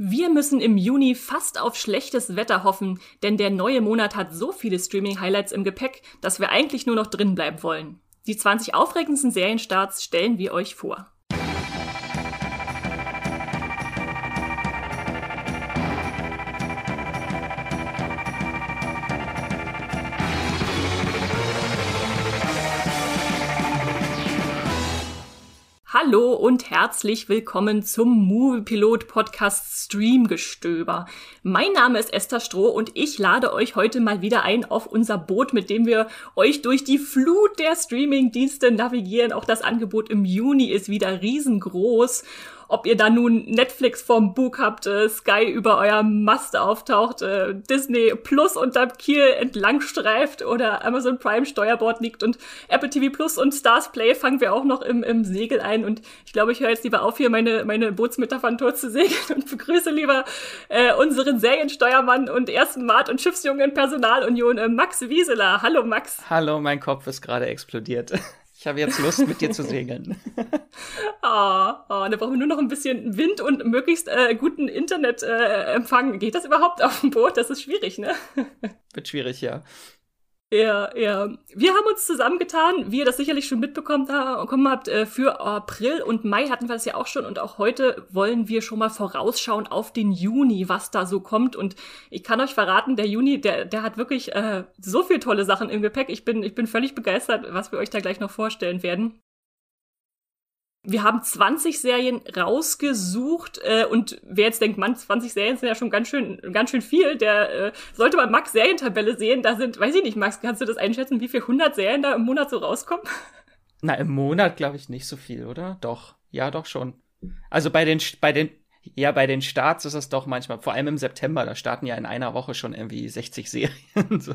Wir müssen im Juni fast auf schlechtes Wetter hoffen, denn der neue Monat hat so viele Streaming-Highlights im Gepäck, dass wir eigentlich nur noch drin bleiben wollen. Die 20 aufregendsten Serienstarts stellen wir euch vor. Hallo und herzlich willkommen zum Moviepilot Podcast Streamgestöber. Mein Name ist Esther Stroh und ich lade euch heute mal wieder ein auf unser Boot, mit dem wir euch durch die Flut der Streamingdienste navigieren. Auch das Angebot im Juni ist wieder riesengroß ob ihr da nun Netflix vom Bug habt, äh, Sky über euer Mast auftaucht, äh, Disney Plus unterm Kiel entlang streift oder Amazon Prime Steuerbord liegt und Apple TV Plus und Stars Play fangen wir auch noch im, im Segel ein und ich glaube, ich höre jetzt lieber auf, hier meine, meine Bootsmetaphern segeln und begrüße lieber äh, unseren Seriensteuermann und ersten Mart- und Schiffsjungen Personalunion, äh, Max Wieseler. Hallo Max. Hallo, mein Kopf ist gerade explodiert. Habe jetzt Lust, mit dir zu segeln. oh, oh, da brauchen wir nur noch ein bisschen Wind und möglichst äh, guten Internetempfang. Äh, Geht das überhaupt auf dem Boot? Das ist schwierig, ne? Wird schwierig, ja. Ja, ja. Wir haben uns zusammengetan, wie ihr das sicherlich schon mitbekommen habt, äh, für April und Mai hatten wir das ja auch schon und auch heute wollen wir schon mal vorausschauen auf den Juni, was da so kommt. Und ich kann euch verraten, der Juni, der, der hat wirklich äh, so viele tolle Sachen im Gepäck. Ich bin, ich bin völlig begeistert, was wir euch da gleich noch vorstellen werden. Wir haben 20 Serien rausgesucht äh, und wer jetzt denkt, man, 20 Serien sind ja schon ganz schön, ganz schön viel, der äh, sollte mal Max Serientabelle sehen. Da sind, weiß ich nicht, Max, kannst du das einschätzen, wie viel 100 Serien da im Monat so rauskommen? Na, im Monat glaube ich nicht so viel, oder? Doch, ja, doch schon. Also bei den, bei den, ja, bei den Starts ist es doch manchmal, vor allem im September, da starten ja in einer Woche schon irgendwie 60 Serien. so.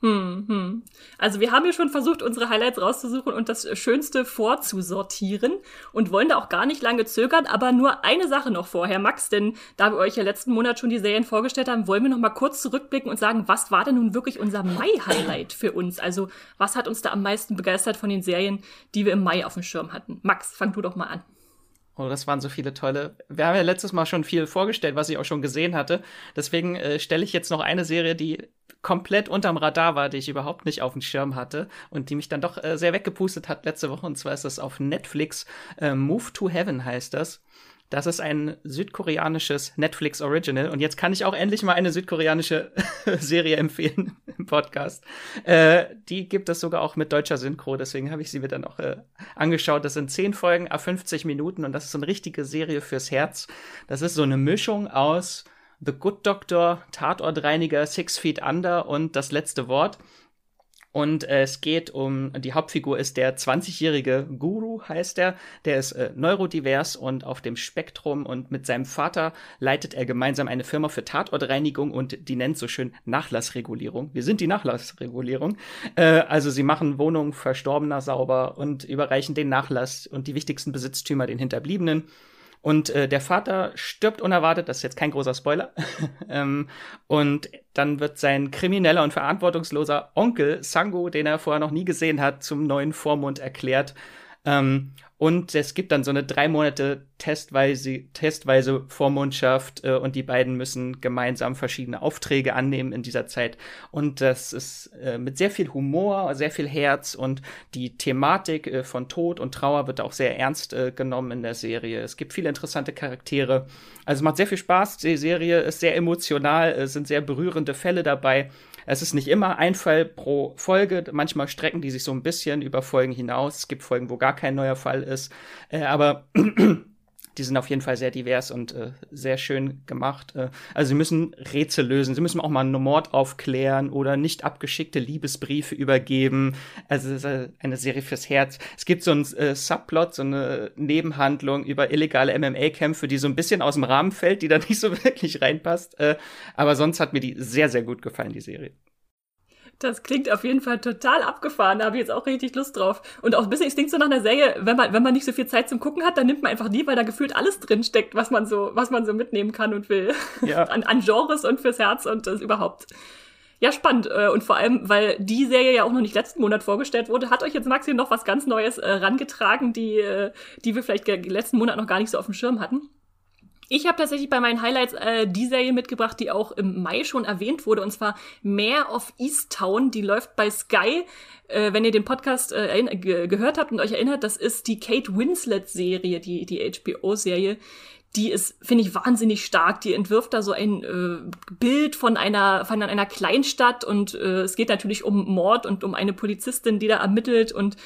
Hm, hm. Also wir haben ja schon versucht, unsere Highlights rauszusuchen und das Schönste vorzusortieren und wollen da auch gar nicht lange zögern, aber nur eine Sache noch vorher, Max, denn da wir euch ja letzten Monat schon die Serien vorgestellt haben, wollen wir noch mal kurz zurückblicken und sagen, was war denn nun wirklich unser Mai-Highlight für uns? Also was hat uns da am meisten begeistert von den Serien, die wir im Mai auf dem Schirm hatten? Max, fang du doch mal an. Oh, das waren so viele tolle. Wir haben ja letztes Mal schon viel vorgestellt, was ich auch schon gesehen hatte. Deswegen äh, stelle ich jetzt noch eine Serie, die komplett unterm Radar war, die ich überhaupt nicht auf dem Schirm hatte und die mich dann doch äh, sehr weggepustet hat letzte Woche. Und zwar ist das auf Netflix. Äh, Move to Heaven heißt das. Das ist ein südkoreanisches Netflix Original. Und jetzt kann ich auch endlich mal eine südkoreanische Serie empfehlen im Podcast. Äh, die gibt es sogar auch mit deutscher Synchro. Deswegen habe ich sie mir dann auch äh, angeschaut. Das sind zehn Folgen, a 50 Minuten. Und das ist so eine richtige Serie fürs Herz. Das ist so eine Mischung aus The Good Doctor, Tatortreiniger, Six Feet Under und das letzte Wort. Und äh, es geht um, die Hauptfigur ist der 20-jährige Guru, heißt er. Der ist äh, neurodivers und auf dem Spektrum und mit seinem Vater leitet er gemeinsam eine Firma für Tatortreinigung und die nennt so schön Nachlassregulierung. Wir sind die Nachlassregulierung. Äh, also sie machen Wohnungen Verstorbener sauber und überreichen den Nachlass und die wichtigsten Besitztümer den Hinterbliebenen. Und äh, der Vater stirbt unerwartet, das ist jetzt kein großer Spoiler. ähm, und dann wird sein krimineller und verantwortungsloser Onkel Sango, den er vorher noch nie gesehen hat, zum neuen Vormund erklärt. Ähm, und es gibt dann so eine drei Monate testweise, testweise Vormundschaft äh, und die beiden müssen gemeinsam verschiedene Aufträge annehmen in dieser Zeit. Und das ist äh, mit sehr viel Humor, sehr viel Herz und die Thematik äh, von Tod und Trauer wird auch sehr ernst äh, genommen in der Serie. Es gibt viele interessante Charaktere. Also macht sehr viel Spaß. Die Serie ist sehr emotional, es sind sehr berührende Fälle dabei. Es ist nicht immer ein Fall pro Folge. Manchmal strecken die sich so ein bisschen über Folgen hinaus. Es gibt Folgen, wo gar kein neuer Fall ist. Äh, aber die sind auf jeden Fall sehr divers und äh, sehr schön gemacht. Äh, also sie müssen Rätsel lösen, sie müssen auch mal einen Mord aufklären oder nicht abgeschickte Liebesbriefe übergeben. Also es ist äh, eine Serie fürs Herz. Es gibt so einen äh, Subplot, so eine Nebenhandlung über illegale MMA-Kämpfe, die so ein bisschen aus dem Rahmen fällt, die da nicht so wirklich reinpasst. Äh, aber sonst hat mir die sehr, sehr gut gefallen, die Serie. Das klingt auf jeden Fall total abgefahren. Da habe ich jetzt auch richtig Lust drauf. Und auch ein bisschen, es klingt so nach einer Serie, wenn man, wenn man nicht so viel Zeit zum Gucken hat, dann nimmt man einfach die, weil da gefühlt alles drin steckt, was man so, was man so mitnehmen kann und will. Ja. an, an Genres und fürs Herz und das überhaupt. Ja, spannend. Äh, und vor allem, weil die Serie ja auch noch nicht letzten Monat vorgestellt wurde, hat euch jetzt Maxi noch was ganz Neues äh, rangetragen, die, äh, die wir vielleicht letzten Monat noch gar nicht so auf dem Schirm hatten. Ich habe tatsächlich bei meinen Highlights äh, die Serie mitgebracht, die auch im Mai schon erwähnt wurde, und zwar Mare of Easttown. Die läuft bei Sky. Äh, wenn ihr den Podcast äh, gehört habt und euch erinnert, das ist die Kate Winslet-Serie, die, die HBO-Serie. Die ist, finde ich, wahnsinnig stark. Die entwirft da so ein äh, Bild von einer, von einer Kleinstadt und äh, es geht natürlich um Mord und um eine Polizistin, die da ermittelt und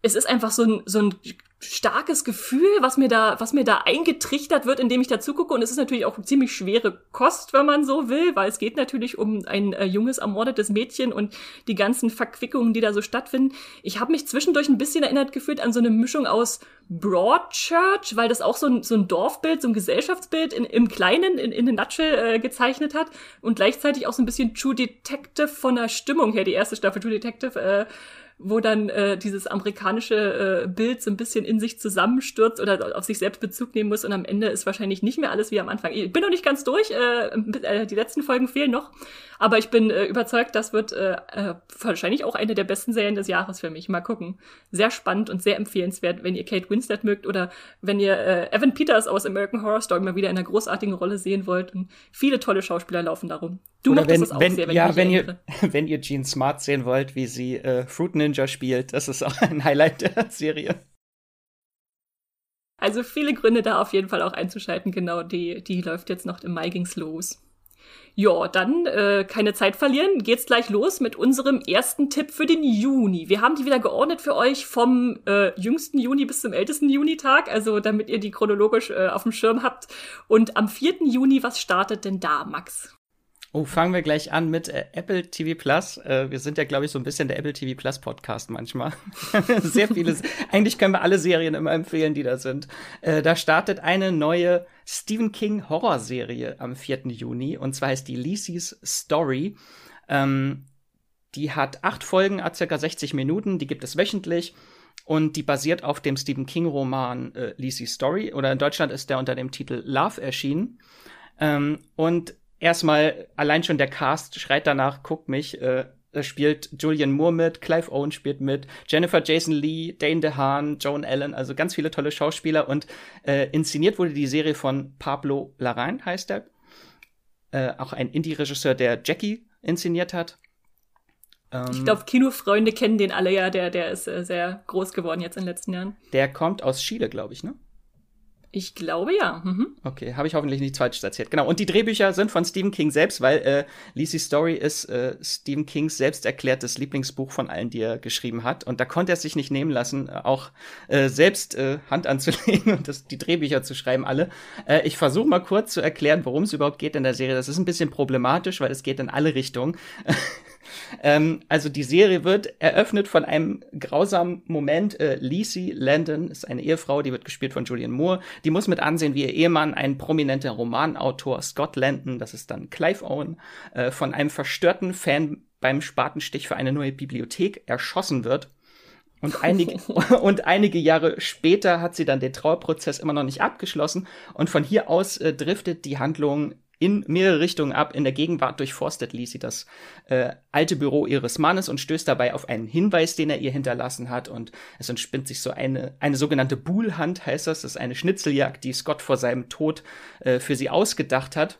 es ist einfach so ein, so ein starkes Gefühl, was mir da, was mir da eingetrichtert wird, indem ich da zugucke. Und es ist natürlich auch ziemlich schwere Kost, wenn man so will, weil es geht natürlich um ein äh, junges, ermordetes Mädchen und die ganzen Verquickungen, die da so stattfinden. Ich habe mich zwischendurch ein bisschen erinnert gefühlt an so eine Mischung aus Broadchurch, weil das auch so ein, so ein Dorfbild, so ein Gesellschaftsbild in, im Kleinen, in, in a Nutshell äh, gezeichnet hat und gleichzeitig auch so ein bisschen True Detective von der Stimmung her, die erste Staffel True Detective, äh, wo dann äh, dieses amerikanische äh, Bild so ein bisschen in sich zusammenstürzt oder auf sich selbst Bezug nehmen muss und am Ende ist wahrscheinlich nicht mehr alles wie am Anfang. Ich bin noch nicht ganz durch, äh, äh, die letzten Folgen fehlen noch, aber ich bin äh, überzeugt, das wird äh, äh, wahrscheinlich auch eine der besten Serien des Jahres für mich. Mal gucken. Sehr spannend und sehr empfehlenswert, wenn ihr Kate Winslet mögt oder wenn ihr äh, Evan Peters aus American Horror Story mal wieder in einer großartigen Rolle sehen wollt. Und viele tolle Schauspieler laufen darum. Du oder wenn, es auch wenn, sehr, wenn ja, wenn ihr, wenn ihr Jean Smart sehen wollt, wie sie äh, Fruit Ninja spielt, das ist auch ein Highlight der Serie. Also viele Gründe da auf jeden Fall auch einzuschalten. Genau, die, die läuft jetzt noch im Mai ging's los. Ja, dann äh, keine Zeit verlieren. Geht's gleich los mit unserem ersten Tipp für den Juni. Wir haben die wieder geordnet für euch vom äh, jüngsten Juni bis zum ältesten Junitag, also damit ihr die chronologisch äh, auf dem Schirm habt. Und am 4. Juni, was startet denn da, Max? Oh, fangen wir gleich an mit äh, Apple TV Plus. Äh, wir sind ja, glaube ich, so ein bisschen der Apple TV Plus Podcast manchmal. Sehr viele. eigentlich können wir alle Serien immer empfehlen, die da sind. Äh, da startet eine neue Stephen King Horrorserie am 4. Juni. Und zwar heißt die Lisey's Story. Ähm, die hat acht Folgen, hat circa 60 Minuten. Die gibt es wöchentlich. Und die basiert auf dem Stephen King-Roman äh, Lisey's Story. Oder in Deutschland ist der unter dem Titel Love erschienen. Ähm, und erstmal allein schon der Cast schreit danach, guck mich, äh, spielt Julian Moore mit, Clive Owen spielt mit, Jennifer Jason Lee, Dane DeHaan, Joan Allen, also ganz viele tolle Schauspieler und äh, inszeniert wurde die Serie von Pablo Larraín, heißt er. Äh, auch ein Indie-Regisseur, der Jackie inszeniert hat. Ähm, ich glaube, Kinofreunde kennen den alle ja, der, der ist äh, sehr groß geworden jetzt in den letzten Jahren. Der kommt aus Chile, glaube ich, ne? Ich glaube ja. Mhm. Okay, habe ich hoffentlich nichts Falsches erzählt. Genau. Und die Drehbücher sind von Stephen King selbst, weil äh, Lizzie Story ist äh, Stephen Kings selbst erklärtes Lieblingsbuch von allen, die er geschrieben hat. Und da konnte er sich nicht nehmen lassen, äh, auch äh, selbst äh, Hand anzulegen und das, die Drehbücher zu schreiben, alle. Äh, ich versuche mal kurz zu erklären, worum es überhaupt geht in der Serie. Das ist ein bisschen problematisch, weil es geht in alle Richtungen. Ähm, also die Serie wird eröffnet von einem grausamen Moment. Äh, Lisi Landon ist eine Ehefrau, die wird gespielt von Julian Moore. Die muss mit ansehen, wie ihr Ehemann, ein prominenter Romanautor, Scott Landon, das ist dann Clive Owen, äh, von einem verstörten Fan beim Spatenstich für eine neue Bibliothek erschossen wird. Und einige, und einige Jahre später hat sie dann den Trauerprozess immer noch nicht abgeschlossen. Und von hier aus äh, driftet die Handlung in mehrere Richtungen ab. In der Gegenwart durchforstet Lisi das äh, alte Büro ihres Mannes und stößt dabei auf einen Hinweis, den er ihr hinterlassen hat. Und es entspinnt sich so eine, eine sogenannte Buhlhand, heißt das. Das ist eine Schnitzeljagd, die Scott vor seinem Tod äh, für sie ausgedacht hat.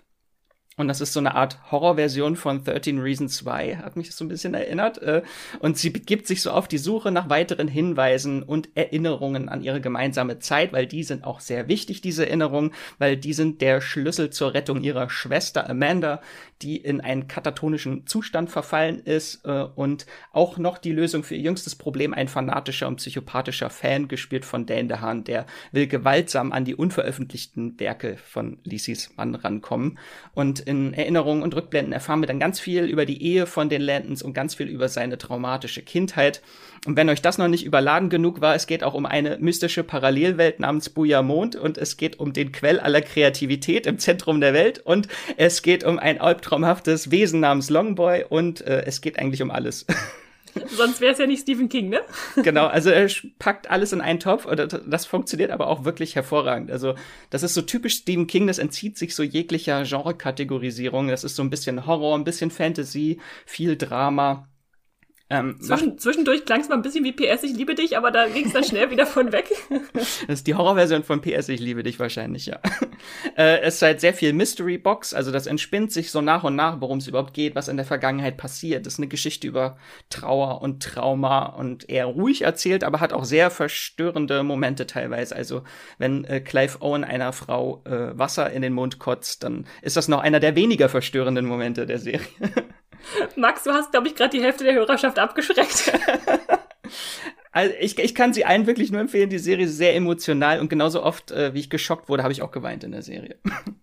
Und das ist so eine Art Horrorversion von 13 Reasons Why, hat mich das so ein bisschen erinnert. Äh, und sie begibt sich so auf die Suche nach weiteren Hinweisen und Erinnerungen an ihre gemeinsame Zeit, weil die sind auch sehr wichtig, diese Erinnerungen, weil die sind der Schlüssel zur Rettung ihrer Schwester Amanda, die in einen katatonischen Zustand verfallen ist äh, und auch noch die Lösung für ihr jüngstes Problem, ein fanatischer und psychopathischer Fan, gespielt von Dan DeHaan, der will gewaltsam an die unveröffentlichten Werke von Lisis Mann rankommen. Und in Erinnerungen und Rückblenden erfahren wir dann ganz viel über die Ehe von den Lantons und ganz viel über seine traumatische Kindheit. Und wenn euch das noch nicht überladen genug war, es geht auch um eine mystische Parallelwelt namens Mond und es geht um den Quell aller Kreativität im Zentrum der Welt und es geht um ein albtraumhaftes Wesen namens Longboy und äh, es geht eigentlich um alles. Sonst wäre es ja nicht Stephen King, ne? genau, also er packt alles in einen Topf und das funktioniert aber auch wirklich hervorragend. Also das ist so typisch Stephen King, das entzieht sich so jeglicher Genre-Kategorisierung. Das ist so ein bisschen Horror, ein bisschen Fantasy, viel Drama. Ähm, Zwischen, zwischendurch klang es mal ein bisschen wie PS, ich liebe dich, aber da ging es dann schnell wieder von weg. das ist die Horrorversion von PS, ich liebe dich wahrscheinlich, ja. äh, es ist halt sehr viel Mystery Box, also das entspinnt sich so nach und nach, worum es überhaupt geht, was in der Vergangenheit passiert. Das ist eine Geschichte über Trauer und Trauma und eher ruhig erzählt, aber hat auch sehr verstörende Momente teilweise. Also wenn äh, Clive Owen einer Frau äh, Wasser in den Mund kotzt, dann ist das noch einer der weniger verstörenden Momente der Serie. Max, du hast, glaube ich, gerade die Hälfte der Hörerschaft abgeschreckt. Also ich, ich kann sie allen wirklich nur empfehlen. Die Serie ist sehr emotional und genauso oft, äh, wie ich geschockt wurde, habe ich auch geweint in der Serie.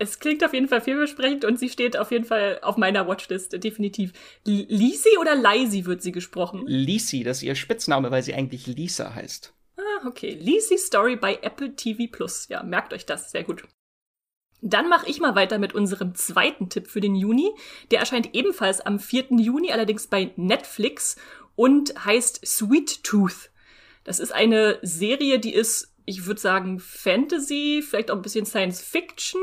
Es klingt auf jeden Fall vielversprechend und sie steht auf jeden Fall auf meiner Watchlist, definitiv. Lisi oder Lisi wird sie gesprochen? Lisi, das ist ihr Spitzname, weil sie eigentlich Lisa heißt. Ah, okay. Lisi Story bei Apple TV Plus. Ja, merkt euch das, sehr gut. Dann mache ich mal weiter mit unserem zweiten Tipp für den Juni. Der erscheint ebenfalls am 4. Juni, allerdings bei Netflix und heißt Sweet Tooth. Das ist eine Serie, die ist, ich würde sagen, Fantasy, vielleicht auch ein bisschen Science Fiction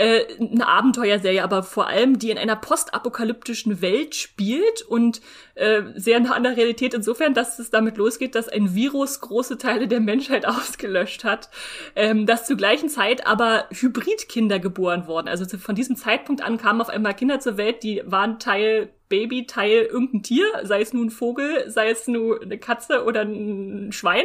äh, eine Abenteuerserie, aber vor allem, die in einer postapokalyptischen Welt spielt und äh, sehr nah an der Realität insofern, dass es damit losgeht, dass ein Virus große Teile der Menschheit ausgelöscht hat, ähm, dass zur gleichen Zeit aber Hybridkinder geboren wurden. Also von diesem Zeitpunkt an kamen auf einmal Kinder zur Welt, die waren Teil Baby, Teil irgendein Tier, sei es nun ein Vogel, sei es nur eine Katze oder ein Schwein.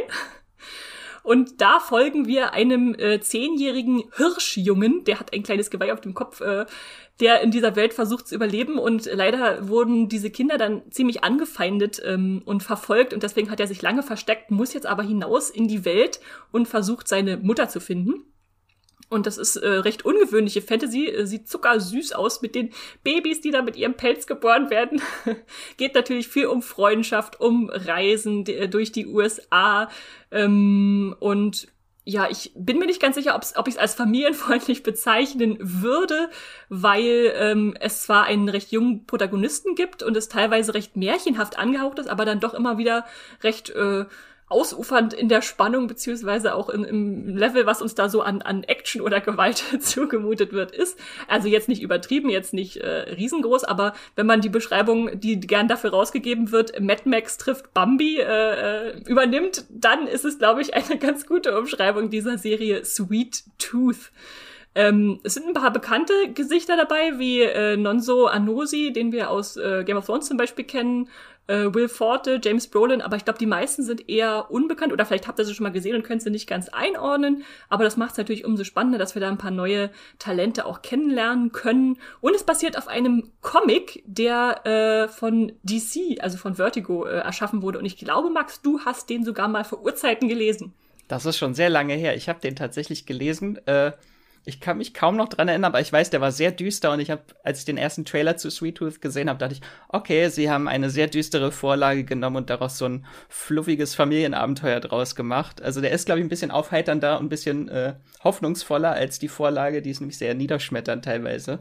Und da folgen wir einem äh, zehnjährigen Hirschjungen, der hat ein kleines Geweih auf dem Kopf, äh, der in dieser Welt versucht zu überleben. Und leider wurden diese Kinder dann ziemlich angefeindet ähm, und verfolgt. Und deswegen hat er sich lange versteckt, muss jetzt aber hinaus in die Welt und versucht, seine Mutter zu finden. Und das ist äh, recht ungewöhnliche Fantasy. Äh, sieht zuckersüß aus mit den Babys, die da mit ihrem Pelz geboren werden. Geht natürlich viel um Freundschaft, um Reisen äh, durch die USA. Ähm, und ja, ich bin mir nicht ganz sicher, ob ich es als familienfreundlich bezeichnen würde, weil ähm, es zwar einen recht jungen Protagonisten gibt und es teilweise recht märchenhaft angehaucht ist, aber dann doch immer wieder recht äh, ausufernd in der Spannung beziehungsweise auch in, im Level, was uns da so an, an Action oder Gewalt zugemutet wird, ist. Also jetzt nicht übertrieben, jetzt nicht äh, riesengroß, aber wenn man die Beschreibung, die gern dafür rausgegeben wird, Mad Max trifft Bambi, äh, äh übernimmt, dann ist es, glaube ich, eine ganz gute Umschreibung dieser Serie Sweet Tooth. Ähm, es sind ein paar bekannte Gesichter dabei, wie äh, Nonso Anosi, den wir aus äh, Game of Thrones zum Beispiel kennen, äh, Will Forte, James Brolin, aber ich glaube, die meisten sind eher unbekannt oder vielleicht habt ihr sie schon mal gesehen und könnt sie nicht ganz einordnen. Aber das macht es natürlich umso spannender, dass wir da ein paar neue Talente auch kennenlernen können. Und es basiert auf einem Comic, der äh, von DC, also von Vertigo, äh, erschaffen wurde. Und ich glaube, Max, du hast den sogar mal vor Urzeiten gelesen. Das ist schon sehr lange her. Ich habe den tatsächlich gelesen. Äh ich kann mich kaum noch dran erinnern, aber ich weiß, der war sehr düster und ich habe, als ich den ersten Trailer zu Sweet Tooth gesehen habe, dachte ich, okay, sie haben eine sehr düstere Vorlage genommen und daraus so ein fluffiges Familienabenteuer draus gemacht. Also der ist, glaube ich, ein bisschen aufheiternder und ein bisschen äh, hoffnungsvoller als die Vorlage, die ist nämlich sehr niederschmetternd teilweise.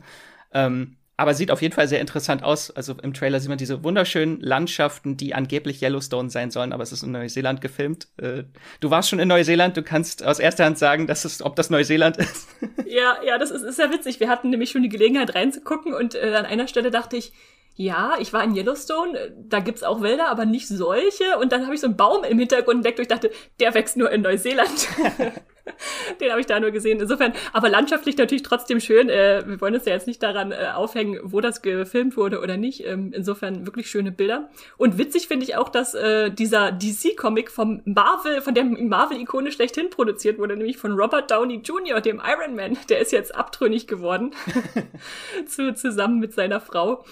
Ähm, aber sieht auf jeden Fall sehr interessant aus. Also im Trailer sieht man diese wunderschönen Landschaften, die angeblich Yellowstone sein sollen, aber es ist in Neuseeland gefilmt. Äh, du warst schon in Neuseeland, du kannst aus erster Hand sagen, dass es, ob das Neuseeland ist. Ja, ja, das ist, ist ja witzig. Wir hatten nämlich schon die Gelegenheit reinzugucken und äh, an einer Stelle dachte ich, ja, ich war in Yellowstone, da gibt's auch Wälder, aber nicht solche. Und dann habe ich so einen Baum im Hintergrund entdeckt und ich dachte, der wächst nur in Neuseeland. Den habe ich da nur gesehen. Insofern, aber landschaftlich natürlich trotzdem schön. Äh, wir wollen uns ja jetzt nicht daran äh, aufhängen, wo das gefilmt wurde oder nicht. Ähm, insofern wirklich schöne Bilder. Und witzig finde ich auch, dass äh, dieser DC-Comic vom Marvel, von der Marvel-Ikone schlechthin produziert wurde, nämlich von Robert Downey Jr., dem Iron Man. Der ist jetzt abtrünnig geworden. zu, zusammen mit seiner Frau.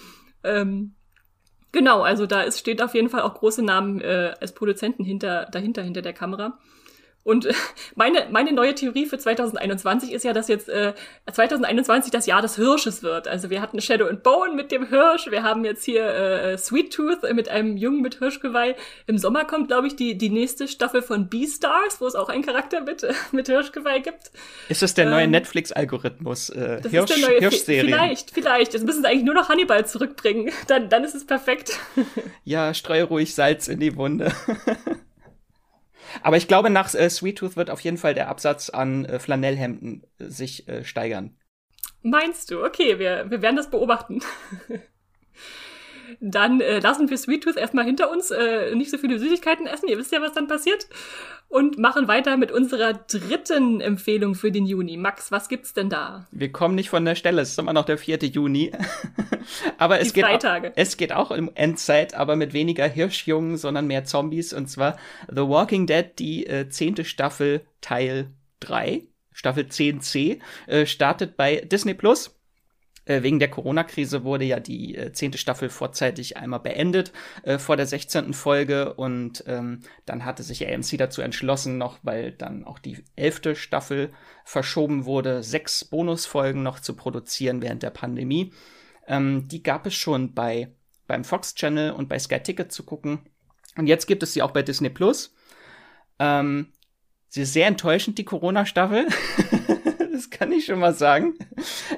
Ähm, genau, also da ist, steht auf jeden Fall auch große Namen äh, als Produzenten hinter, dahinter, hinter der Kamera. Und meine, meine neue Theorie für 2021 ist ja, dass jetzt äh, 2021 das Jahr des Hirsches wird. Also wir hatten Shadow and Bone mit dem Hirsch, wir haben jetzt hier äh, Sweet Tooth mit einem Jungen mit Hirschgeweih. Im Sommer kommt, glaube ich, die, die nächste Staffel von Beastars, wo es auch einen Charakter mit, mit Hirschgeweih gibt. Ist das der neue ähm, Netflix-Algorithmus? Äh, Hirsch, ist der neue, Hirschserie. Vielleicht, vielleicht. Jetzt müssen sie eigentlich nur noch Hannibal zurückbringen. Dann, dann ist es perfekt. ja, streue ruhig Salz in die Wunde. Aber ich glaube, nach äh, Sweet Tooth wird auf jeden Fall der Absatz an äh, Flanellhemden äh, sich äh, steigern. Meinst du? Okay, wir, wir werden das beobachten. Dann äh, lassen wir Sweet Tooth erstmal hinter uns, äh, nicht so viele Süßigkeiten essen, ihr wisst ja, was dann passiert. Und machen weiter mit unserer dritten Empfehlung für den Juni. Max, was gibt's denn da? Wir kommen nicht von der Stelle, es ist immer noch der 4. Juni. aber es geht, auch, es geht auch um Endzeit, aber mit weniger Hirschjungen, sondern mehr Zombies. Und zwar The Walking Dead, die äh, zehnte Staffel, Teil 3. Staffel 10c, äh, startet bei Disney Plus. Äh, wegen der Corona-Krise wurde ja die äh, zehnte Staffel vorzeitig einmal beendet äh, vor der 16. Folge und ähm, dann hatte sich AMC dazu entschlossen, noch weil dann auch die elfte Staffel verschoben wurde, sechs Bonusfolgen noch zu produzieren während der Pandemie. Ähm, die gab es schon bei beim Fox Channel und bei Sky Ticket zu gucken und jetzt gibt es sie auch bei Disney Plus. Ähm, sie ist sehr enttäuschend die Corona-Staffel. das kann ich schon mal sagen.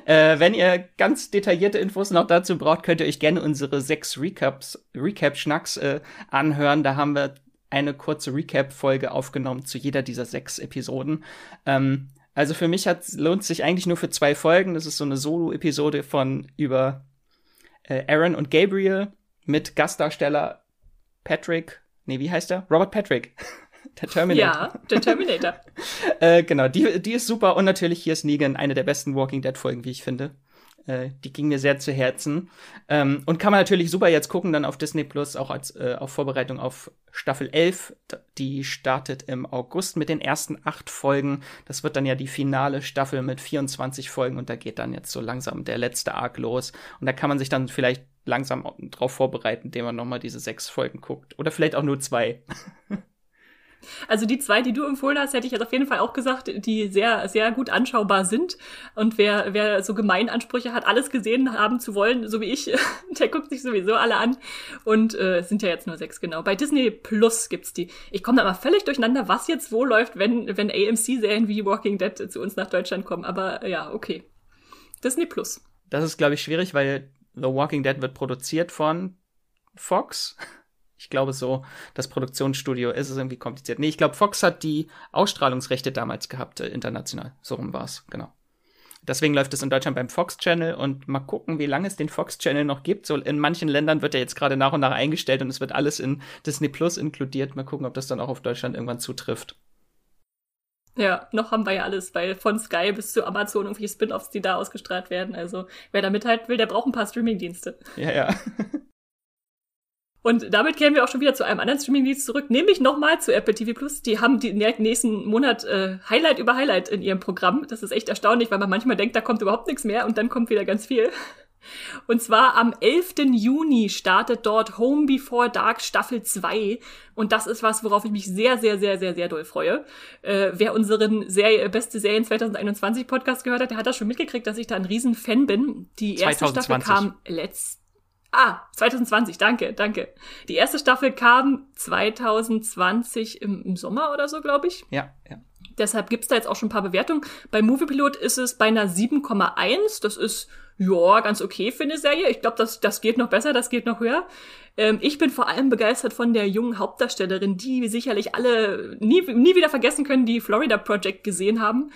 Äh, wenn ihr ganz detaillierte Infos noch dazu braucht, könnt ihr euch gerne unsere sechs Recaps, Recap-Schnacks äh, anhören. Da haben wir eine kurze Recap-Folge aufgenommen zu jeder dieser sechs Episoden. Ähm, also für mich hat, lohnt es sich eigentlich nur für zwei Folgen. Das ist so eine Solo-Episode von über äh, Aaron und Gabriel mit Gastdarsteller Patrick. Nee, wie heißt er? Robert Patrick. Der Terminator. Ja, der Terminator. äh, genau, die, die ist super. Und natürlich hier ist Negan, eine der besten Walking Dead-Folgen, wie ich finde. Äh, die ging mir sehr zu Herzen. Ähm, und kann man natürlich super jetzt gucken, dann auf Disney Plus, auch als äh, auf Vorbereitung auf Staffel 11. Die startet im August mit den ersten acht Folgen. Das wird dann ja die finale Staffel mit 24 Folgen und da geht dann jetzt so langsam der letzte Arc los. Und da kann man sich dann vielleicht langsam drauf vorbereiten, indem man nochmal diese sechs Folgen guckt. Oder vielleicht auch nur zwei. Also die zwei, die du empfohlen hast, hätte ich jetzt auf jeden Fall auch gesagt, die sehr, sehr gut anschaubar sind. Und wer, wer so Gemeiнаnsprüche hat, alles gesehen haben zu wollen, so wie ich, der guckt sich sowieso alle an. Und äh, sind ja jetzt nur sechs, genau. Bei Disney Plus gibt's die. Ich komme da mal völlig durcheinander, was jetzt wo läuft, wenn, wenn AMC-Serien wie Walking Dead zu uns nach Deutschland kommen. Aber ja, okay. Disney Plus. Das ist, glaube ich, schwierig, weil The Walking Dead wird produziert von Fox. Ich glaube so, das Produktionsstudio ist es irgendwie kompliziert. Nee, ich glaube, Fox hat die Ausstrahlungsrechte damals gehabt, äh, international. So rum war's, genau. Deswegen läuft es in Deutschland beim Fox Channel und mal gucken, wie lange es den Fox Channel noch gibt. So in manchen Ländern wird er jetzt gerade nach und nach eingestellt und es wird alles in Disney Plus inkludiert. Mal gucken, ob das dann auch auf Deutschland irgendwann zutrifft. Ja, noch haben wir ja alles, weil von Sky bis zu Amazon irgendwelche Spin-offs, die da ausgestrahlt werden. Also wer da mithalten will, der braucht ein paar Streaming-Dienste. Ja, ja. Und damit kehren wir auch schon wieder zu einem anderen Streaming-Dienst zurück, nämlich nochmal zu Apple TV Plus. Die haben die nächsten Monat äh, Highlight über Highlight in ihrem Programm. Das ist echt erstaunlich, weil man manchmal denkt, da kommt überhaupt nichts mehr und dann kommt wieder ganz viel. Und zwar am 11. Juni startet dort Home Before Dark Staffel 2. Und das ist was, worauf ich mich sehr, sehr, sehr, sehr, sehr doll freue. Äh, wer unseren Serie, beste Serien 2021 Podcast gehört hat, der hat das schon mitgekriegt, dass ich da ein Riesen-Fan bin. Die erste 2020. Staffel kam letzt Ah, 2020, danke, danke. Die erste Staffel kam 2020 im, im Sommer oder so, glaube ich. Ja, ja. Deshalb gibt's da jetzt auch schon ein paar Bewertungen. Bei Moviepilot ist es bei einer 7,1. Das ist, ja, ganz okay für eine Serie. Ich glaube, das, das geht noch besser, das geht noch höher. Ähm, ich bin vor allem begeistert von der jungen Hauptdarstellerin, die wir sicherlich alle nie, nie wieder vergessen können, die Florida Project gesehen haben.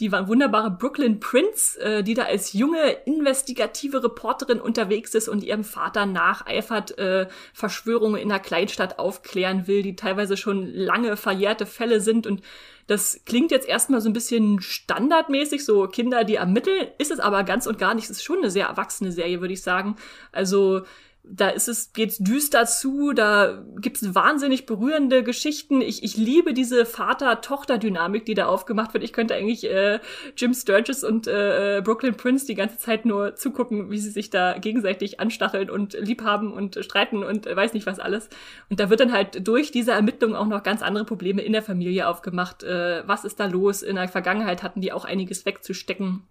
Die wunderbare Brooklyn Prince, äh, die da als junge investigative Reporterin unterwegs ist und ihrem Vater nacheifert, äh, Verschwörungen in einer Kleinstadt aufklären will, die teilweise schon lange verjährte Fälle sind und das klingt jetzt erstmal so ein bisschen standardmäßig, so Kinder, die ermitteln, ist es aber ganz und gar nicht. Es ist schon eine sehr erwachsene Serie, würde ich sagen. Also da ist es, geht's düster zu, da gibt's wahnsinnig berührende Geschichten. Ich, ich liebe diese Vater-Tochter-Dynamik, die da aufgemacht wird. Ich könnte eigentlich äh, Jim Sturgis und äh, Brooklyn Prince die ganze Zeit nur zugucken, wie sie sich da gegenseitig anstacheln und liebhaben und streiten und äh, weiß nicht was alles. Und da wird dann halt durch diese Ermittlungen auch noch ganz andere Probleme in der Familie aufgemacht. Äh, was ist da los? In der Vergangenheit hatten die auch einiges wegzustecken.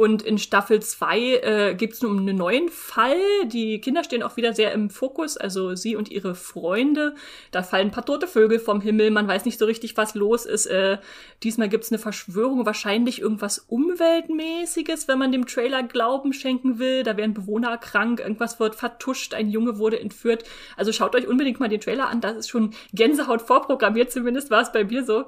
Und in Staffel 2 äh, gibt es nun einen neuen Fall. Die Kinder stehen auch wieder sehr im Fokus, also sie und ihre Freunde. Da fallen ein paar tote Vögel vom Himmel, man weiß nicht so richtig, was los ist. Äh, diesmal gibt es eine Verschwörung, wahrscheinlich irgendwas Umweltmäßiges, wenn man dem Trailer Glauben schenken will. Da werden Bewohner krank, irgendwas wird vertuscht, ein Junge wurde entführt. Also schaut euch unbedingt mal den Trailer an, das ist schon Gänsehaut vorprogrammiert, zumindest war es bei mir so,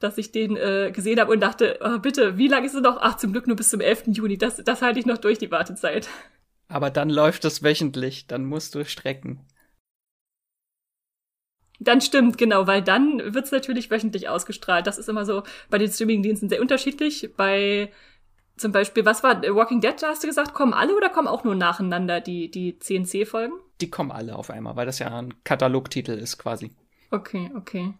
dass ich den äh, gesehen habe und dachte, oh, bitte, wie lange ist es noch? Ach, zum Glück nur bis zum 11. Juni. Das, das halte ich noch durch, die Wartezeit. Aber dann läuft es wöchentlich, dann musst du strecken. Dann stimmt, genau, weil dann wird's natürlich wöchentlich ausgestrahlt. Das ist immer so bei den Streamingdiensten sehr unterschiedlich. Bei zum Beispiel, was war Walking Dead, hast du gesagt, kommen alle oder kommen auch nur nacheinander die, die CNC-Folgen? Die kommen alle auf einmal, weil das ja ein Katalogtitel ist quasi. Okay, okay.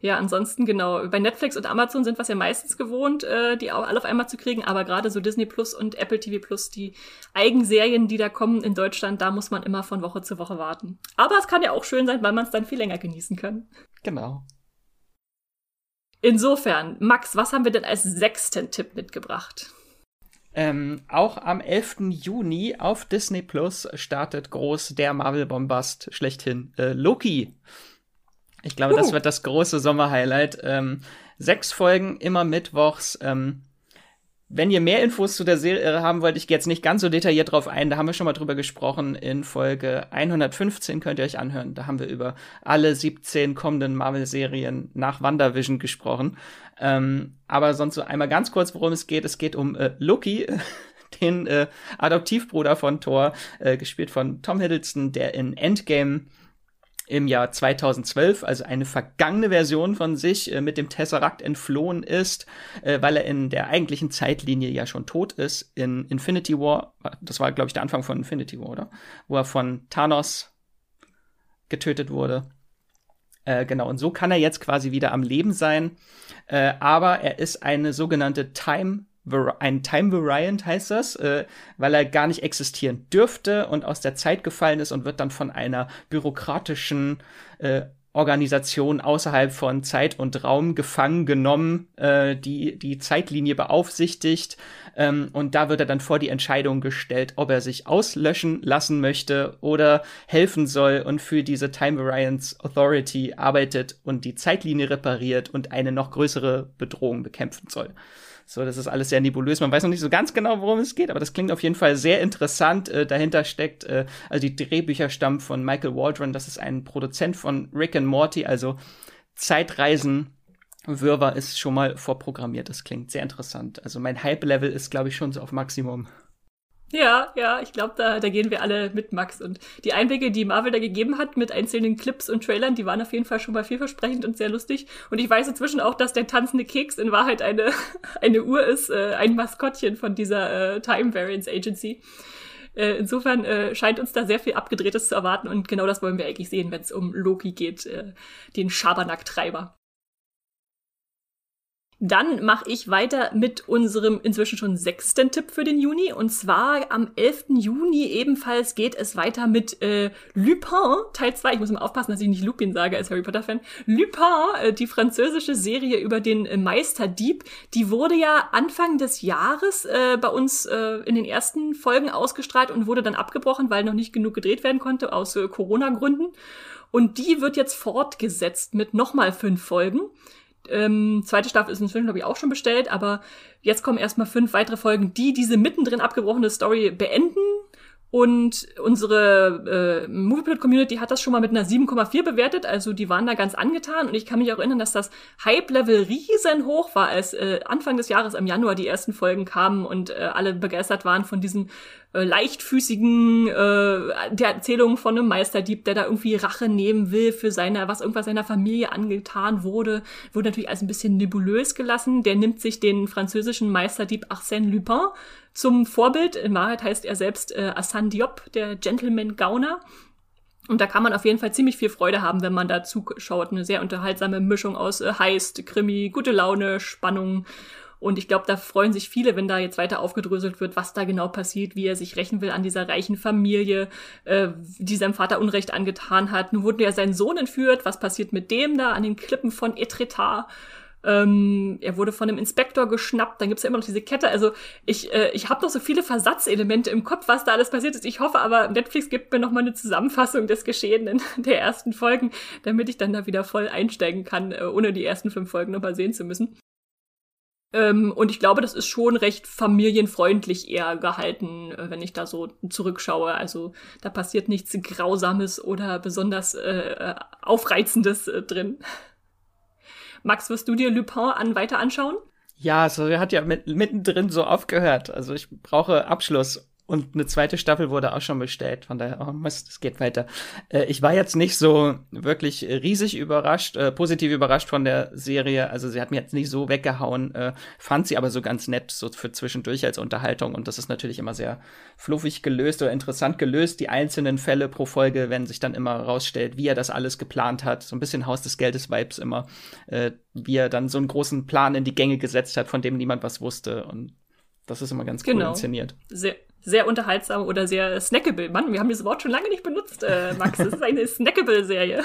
Ja, ansonsten genau. Bei Netflix und Amazon sind wir es ja meistens gewohnt, äh, die alle auf einmal zu kriegen, aber gerade so Disney Plus und Apple TV Plus, die Eigenserien, die da kommen in Deutschland, da muss man immer von Woche zu Woche warten. Aber es kann ja auch schön sein, weil man es dann viel länger genießen kann. Genau. Insofern, Max, was haben wir denn als sechsten Tipp mitgebracht? Ähm, auch am 11. Juni auf Disney Plus startet groß der Marvel-Bombast schlechthin äh, Loki. Ich glaube, uh. das wird das große Sommerhighlight. Ähm, sechs Folgen, immer mittwochs. Ähm, wenn ihr mehr Infos zu der Serie haben wollt, ich gehe jetzt nicht ganz so detailliert drauf ein, da haben wir schon mal drüber gesprochen. In Folge 115 könnt ihr euch anhören. Da haben wir über alle 17 kommenden Marvel-Serien nach WandaVision gesprochen. Ähm, aber sonst so einmal ganz kurz, worum es geht. Es geht um äh, Loki, den äh, Adoptivbruder von Thor, äh, gespielt von Tom Hiddleston, der in Endgame im Jahr 2012, also eine vergangene Version von sich, äh, mit dem Tesseract entflohen ist, äh, weil er in der eigentlichen Zeitlinie ja schon tot ist. In Infinity War, das war, glaube ich, der Anfang von Infinity War, oder? Wo er von Thanos getötet wurde. Äh, genau, und so kann er jetzt quasi wieder am Leben sein. Äh, aber er ist eine sogenannte Time ein Time Variant heißt das, äh, weil er gar nicht existieren dürfte und aus der Zeit gefallen ist und wird dann von einer bürokratischen äh, Organisation außerhalb von Zeit und Raum gefangen genommen, äh, die die Zeitlinie beaufsichtigt. Ähm, und da wird er dann vor die Entscheidung gestellt, ob er sich auslöschen lassen möchte oder helfen soll und für diese Time Variance Authority arbeitet und die Zeitlinie repariert und eine noch größere Bedrohung bekämpfen soll. So, das ist alles sehr nebulös. Man weiß noch nicht so ganz genau, worum es geht, aber das klingt auf jeden Fall sehr interessant. Äh, dahinter steckt, äh, also die Drehbücher stammen von Michael Waldron. Das ist ein Produzent von Rick and Morty, also Zeitreisen. Wirrwarr ist schon mal vorprogrammiert. Das klingt sehr interessant. Also mein Hype-Level ist, glaube ich, schon so auf Maximum. Ja, ja, ich glaube, da, da gehen wir alle mit Max. Und die Einblicke, die Marvel da gegeben hat mit einzelnen Clips und Trailern, die waren auf jeden Fall schon mal vielversprechend und sehr lustig. Und ich weiß inzwischen auch, dass der tanzende Keks in Wahrheit eine, eine Uhr ist, äh, ein Maskottchen von dieser äh, Time Variance Agency. Äh, insofern äh, scheint uns da sehr viel Abgedrehtes zu erwarten und genau das wollen wir eigentlich sehen, wenn es um Loki geht, äh, den Schabernack-Treiber. Dann mache ich weiter mit unserem inzwischen schon sechsten Tipp für den Juni. Und zwar am 11. Juni ebenfalls geht es weiter mit äh, Lupin, Teil 2. Ich muss mal aufpassen, dass ich nicht Lupin sage als Harry Potter-Fan. Lupin, äh, die französische Serie über den äh, Meisterdieb, die wurde ja Anfang des Jahres äh, bei uns äh, in den ersten Folgen ausgestrahlt und wurde dann abgebrochen, weil noch nicht genug gedreht werden konnte aus äh, Corona-Gründen. Und die wird jetzt fortgesetzt mit nochmal fünf Folgen. Ähm, zweite Staffel ist inzwischen, glaube ich, auch schon bestellt, aber jetzt kommen erstmal fünf weitere Folgen, die diese mittendrin abgebrochene Story beenden. Und unsere äh, Movieplot-Community hat das schon mal mit einer 7,4 bewertet, also die waren da ganz angetan. Und ich kann mich auch erinnern, dass das Hype-Level riesenhoch war, als äh, Anfang des Jahres im Januar die ersten Folgen kamen und äh, alle begeistert waren von diesem äh, leichtfüßigen äh, der Erzählung von einem Meisterdieb, der da irgendwie Rache nehmen will für seine, was irgendwas seiner Familie angetan wurde, wurde natürlich als ein bisschen nebulös gelassen. Der nimmt sich den französischen Meisterdieb Arsène Lupin zum Vorbild. In Wahrheit heißt er selbst äh, Arsène Diop, der Gentleman Gauner. Und da kann man auf jeden Fall ziemlich viel Freude haben, wenn man da zuschaut. Eine sehr unterhaltsame Mischung aus äh, Heist, Krimi, gute Laune, Spannung und ich glaube, da freuen sich viele, wenn da jetzt weiter aufgedröselt wird, was da genau passiert, wie er sich rächen will an dieser reichen Familie, äh, die seinem Vater Unrecht angetan hat. Nun wurde ja sein Sohn entführt. Was passiert mit dem da an den Klippen von Etretat? Ähm, er wurde von einem Inspektor geschnappt, dann gibt's ja immer noch diese Kette. Also ich, äh, ich habe noch so viele Versatzelemente im Kopf, was da alles passiert ist. Ich hoffe aber, Netflix gibt mir noch mal eine Zusammenfassung des Geschehenen der ersten Folgen, damit ich dann da wieder voll einsteigen kann, äh, ohne die ersten fünf Folgen noch mal sehen zu müssen. Ähm, und ich glaube, das ist schon recht familienfreundlich eher gehalten, äh, wenn ich da so zurückschaue. Also da passiert nichts Grausames oder besonders äh, Aufreizendes äh, drin. Max, wirst du dir Lupin an weiter anschauen? Ja, also er hat ja mit, mittendrin so aufgehört. Also ich brauche Abschluss. Und eine zweite Staffel wurde auch schon bestellt. Von daher, oh Mist, es geht weiter. Äh, ich war jetzt nicht so wirklich riesig überrascht, äh, positiv überrascht von der Serie. Also sie hat mir jetzt nicht so weggehauen, äh, fand sie aber so ganz nett, so für zwischendurch als Unterhaltung. Und das ist natürlich immer sehr fluffig gelöst oder interessant gelöst. Die einzelnen Fälle pro Folge, wenn sich dann immer rausstellt, wie er das alles geplant hat. So ein bisschen Haus des Geldes Vibes immer, äh, wie er dann so einen großen Plan in die Gänge gesetzt hat, von dem niemand was wusste. Und das ist immer ganz cool genau. inszeniert. Sehr, sehr unterhaltsam oder sehr snackable. Mann, wir haben dieses Wort schon lange nicht benutzt, äh, Max. Es ist eine snackable-Serie.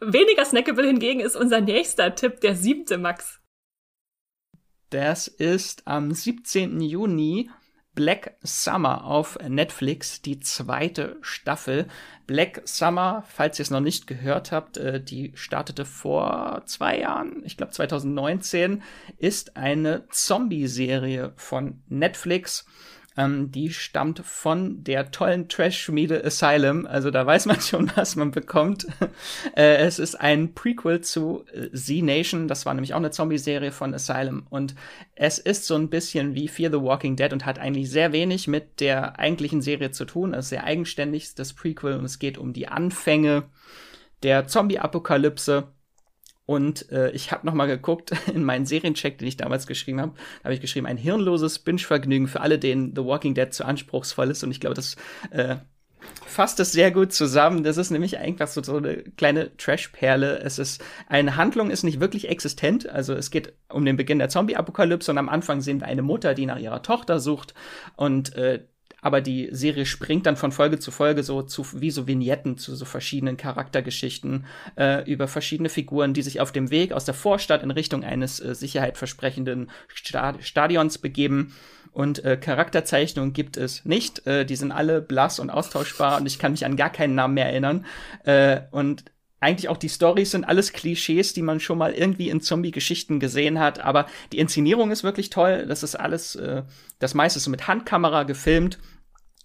Weniger snackable hingegen ist unser nächster Tipp, der siebte, Max. Das ist am 17. Juni Black Summer auf Netflix, die zweite Staffel. Black Summer, falls ihr es noch nicht gehört habt, äh, die startete vor zwei Jahren, ich glaube 2019, ist eine Zombie-Serie von Netflix. Ähm, die stammt von der tollen Trash-Schmiede Asylum. Also da weiß man schon, was man bekommt. äh, es ist ein Prequel zu äh, Z-Nation. Das war nämlich auch eine Zombie-Serie von Asylum. Und es ist so ein bisschen wie Fear the Walking Dead und hat eigentlich sehr wenig mit der eigentlichen Serie zu tun. Es ist sehr eigenständig, das Prequel. Und es geht um die Anfänge der Zombie-Apokalypse und äh, ich habe noch mal geguckt in meinen Seriencheck, den ich damals geschrieben habe. Da habe ich geschrieben, ein hirnloses Binge-Vergnügen für alle, denen The Walking Dead zu anspruchsvoll ist. Und ich glaube, das äh, fasst es sehr gut zusammen. Das ist nämlich einfach so, so eine kleine Trash-Perle. Es ist, eine Handlung ist nicht wirklich existent. Also es geht um den Beginn der Zombie-Apokalypse und am Anfang sehen wir eine Mutter, die nach ihrer Tochter sucht und äh, aber die Serie springt dann von Folge zu Folge so zu wie so Vignetten zu so verschiedenen Charaktergeschichten äh, über verschiedene Figuren, die sich auf dem Weg aus der Vorstadt in Richtung eines äh, sicherheitversprechenden Stad Stadions begeben. Und äh, Charakterzeichnungen gibt es nicht. Äh, die sind alle blass und austauschbar und ich kann mich an gar keinen Namen mehr erinnern. Äh, und eigentlich auch die Stories sind alles Klischees, die man schon mal irgendwie in Zombie-Geschichten gesehen hat, aber die Inszenierung ist wirklich toll. Das ist alles, äh, das meiste ist so mit Handkamera gefilmt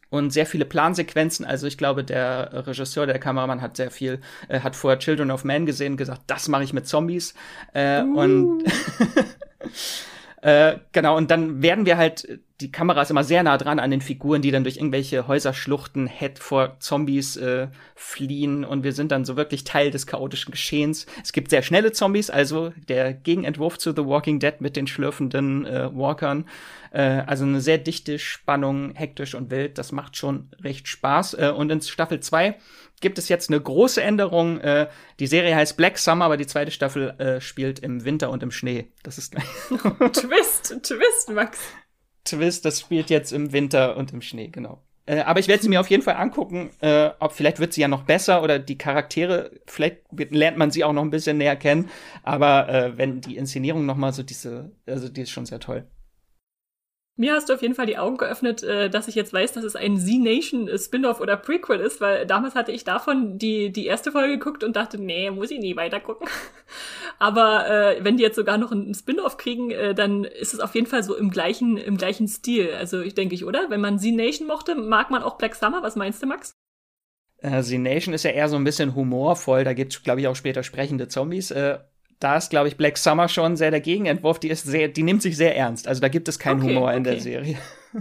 und sehr viele Plansequenzen. Also ich glaube, der Regisseur, der Kameramann hat sehr viel, äh, hat vorher Children of Man gesehen, gesagt, das mache ich mit Zombies. Äh, uh. Und äh, genau, und dann werden wir halt, die Kamera ist immer sehr nah dran an den Figuren, die dann durch irgendwelche Häuserschluchten head vor Zombies äh, fliehen und wir sind dann so wirklich Teil des chaotischen Geschehens. Es gibt sehr schnelle Zombies, also der Gegenentwurf zu The Walking Dead mit den schlürfenden äh, Walkern. Äh, also eine sehr dichte Spannung, hektisch und wild. Das macht schon recht Spaß. Äh, und in Staffel 2 gibt es jetzt eine große Änderung. Äh, die Serie heißt Black Summer, aber die zweite Staffel äh, spielt im Winter und im Schnee. Das ist Twist, Twist, Max. Twist, das spielt jetzt im Winter und im Schnee, genau. Äh, aber ich werde sie mir auf jeden Fall angucken, äh, ob vielleicht wird sie ja noch besser oder die Charaktere, vielleicht lernt man sie auch noch ein bisschen näher kennen. Aber äh, wenn die Inszenierung noch mal so diese, also die ist schon sehr toll. Mir hast du auf jeden Fall die Augen geöffnet, äh, dass ich jetzt weiß, dass es ein Z-Nation Spin-off oder Prequel ist, weil damals hatte ich davon die, die erste Folge geguckt und dachte, nee, muss ich nie weiter gucken. Aber äh, wenn die jetzt sogar noch einen Spin-off kriegen, äh, dann ist es auf jeden Fall so im gleichen, im gleichen Stil. Also ich denke ich, oder? Wenn man Z-Nation mochte, mag man auch Black Summer. Was meinst du, Max? Äh, Z-Nation ist ja eher so ein bisschen humorvoll. Da gibt's, glaube ich, auch später sprechende Zombies. Äh, da ist, glaube ich, Black Summer schon sehr der Gegenentwurf. Die ist sehr, die nimmt sich sehr ernst. Also da gibt es keinen okay, Humor okay. in der Serie.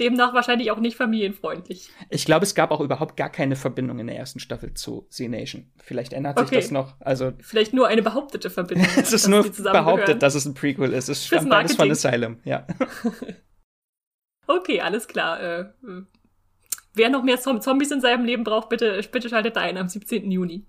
Demnach wahrscheinlich auch nicht familienfreundlich. Ich glaube, es gab auch überhaupt gar keine Verbindung in der ersten Staffel zu Z-Nation. Vielleicht ändert okay. sich das noch. Also Vielleicht nur eine behauptete Verbindung. es ist nur behauptet, dass es ein Prequel ist. Es stammt beides von Asylum, ja. okay, alles klar. Äh, wer noch mehr Zombies in seinem Leben braucht, bitte, bitte schaltet ein am 17. Juni.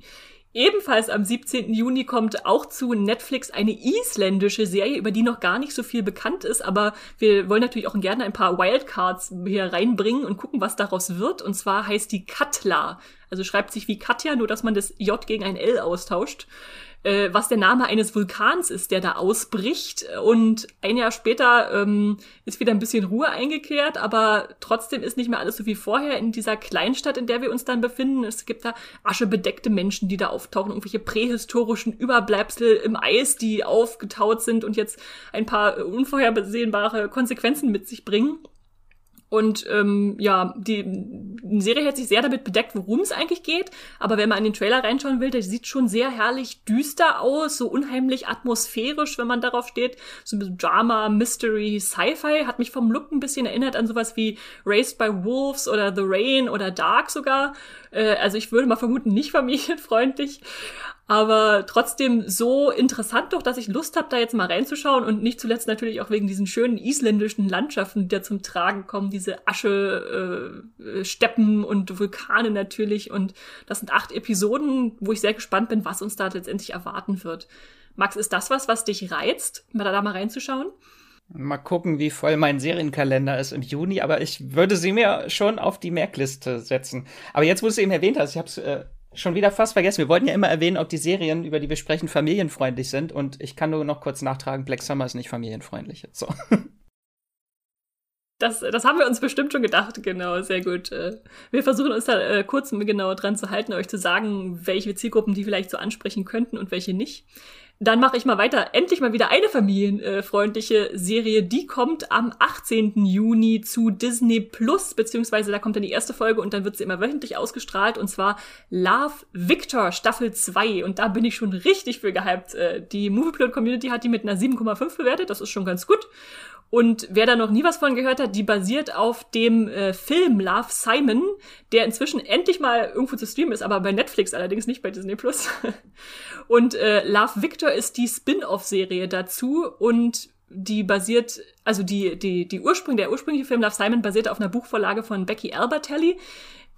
Ebenfalls am 17. Juni kommt auch zu Netflix eine isländische Serie, über die noch gar nicht so viel bekannt ist, aber wir wollen natürlich auch gerne ein paar Wildcards hier reinbringen und gucken, was daraus wird. Und zwar heißt die Katla. Also schreibt sich wie Katja, nur dass man das J gegen ein L austauscht äh, was der Name eines Vulkans ist, der da ausbricht. Und ein Jahr später ähm, ist wieder ein bisschen Ruhe eingekehrt, aber trotzdem ist nicht mehr alles so wie vorher in dieser Kleinstadt, in der wir uns dann befinden. Es gibt da aschebedeckte Menschen, die da auftauchen, irgendwelche prähistorischen Überbleibsel im Eis, die aufgetaut sind und jetzt ein paar unvorhersehbare Konsequenzen mit sich bringen. Und ähm, ja, die, Serie hat sich sehr damit bedeckt, worum es eigentlich geht. Aber wenn man in den Trailer reinschauen will, der sieht schon sehr herrlich düster aus, so unheimlich atmosphärisch, wenn man darauf steht. So ein bisschen Drama, Mystery, Sci-Fi. Hat mich vom Look ein bisschen erinnert an sowas wie Raised by Wolves oder The Rain oder Dark sogar. Äh, also ich würde mal vermuten, nicht familienfreundlich aber trotzdem so interessant doch, dass ich Lust habe, da jetzt mal reinzuschauen und nicht zuletzt natürlich auch wegen diesen schönen isländischen Landschaften, die da zum Tragen kommen, diese Asche, äh, Steppen und Vulkane natürlich und das sind acht Episoden, wo ich sehr gespannt bin, was uns da letztendlich erwarten wird. Max, ist das was, was dich reizt, mal da, mal reinzuschauen? Mal gucken, wie voll mein Serienkalender ist im Juni, aber ich würde sie mir schon auf die Merkliste setzen. Aber jetzt, wo du es eben erwähnt hast, ich habe es äh, schon wieder fast vergessen. Wir wollten ja immer erwähnen, ob die Serien, über die wir sprechen, familienfreundlich sind. Und ich kann nur noch kurz nachtragen, Black Summer ist nicht familienfreundlich. So. Das, das haben wir uns bestimmt schon gedacht, genau, sehr gut. Äh, wir versuchen uns da äh, kurz genau dran zu halten, euch zu sagen, welche Zielgruppen die vielleicht so ansprechen könnten und welche nicht. Dann mache ich mal weiter. Endlich mal wieder eine familienfreundliche Serie. Die kommt am 18. Juni zu Disney Plus, beziehungsweise da kommt dann die erste Folge und dann wird sie immer wöchentlich ausgestrahlt. Und zwar Love Victor Staffel 2. Und da bin ich schon richtig für gehypt. Äh, die Movieplot Community hat die mit einer 7,5 bewertet. Das ist schon ganz gut. Und wer da noch nie was von gehört hat, die basiert auf dem äh, Film Love Simon, der inzwischen endlich mal irgendwo zu streamen ist, aber bei Netflix allerdings nicht bei Disney Plus. und äh, Love Victor ist die Spin-off-Serie dazu und die basiert, also die, die, die Ursprung, der ursprüngliche Film Love Simon basiert auf einer Buchvorlage von Becky Albertelli,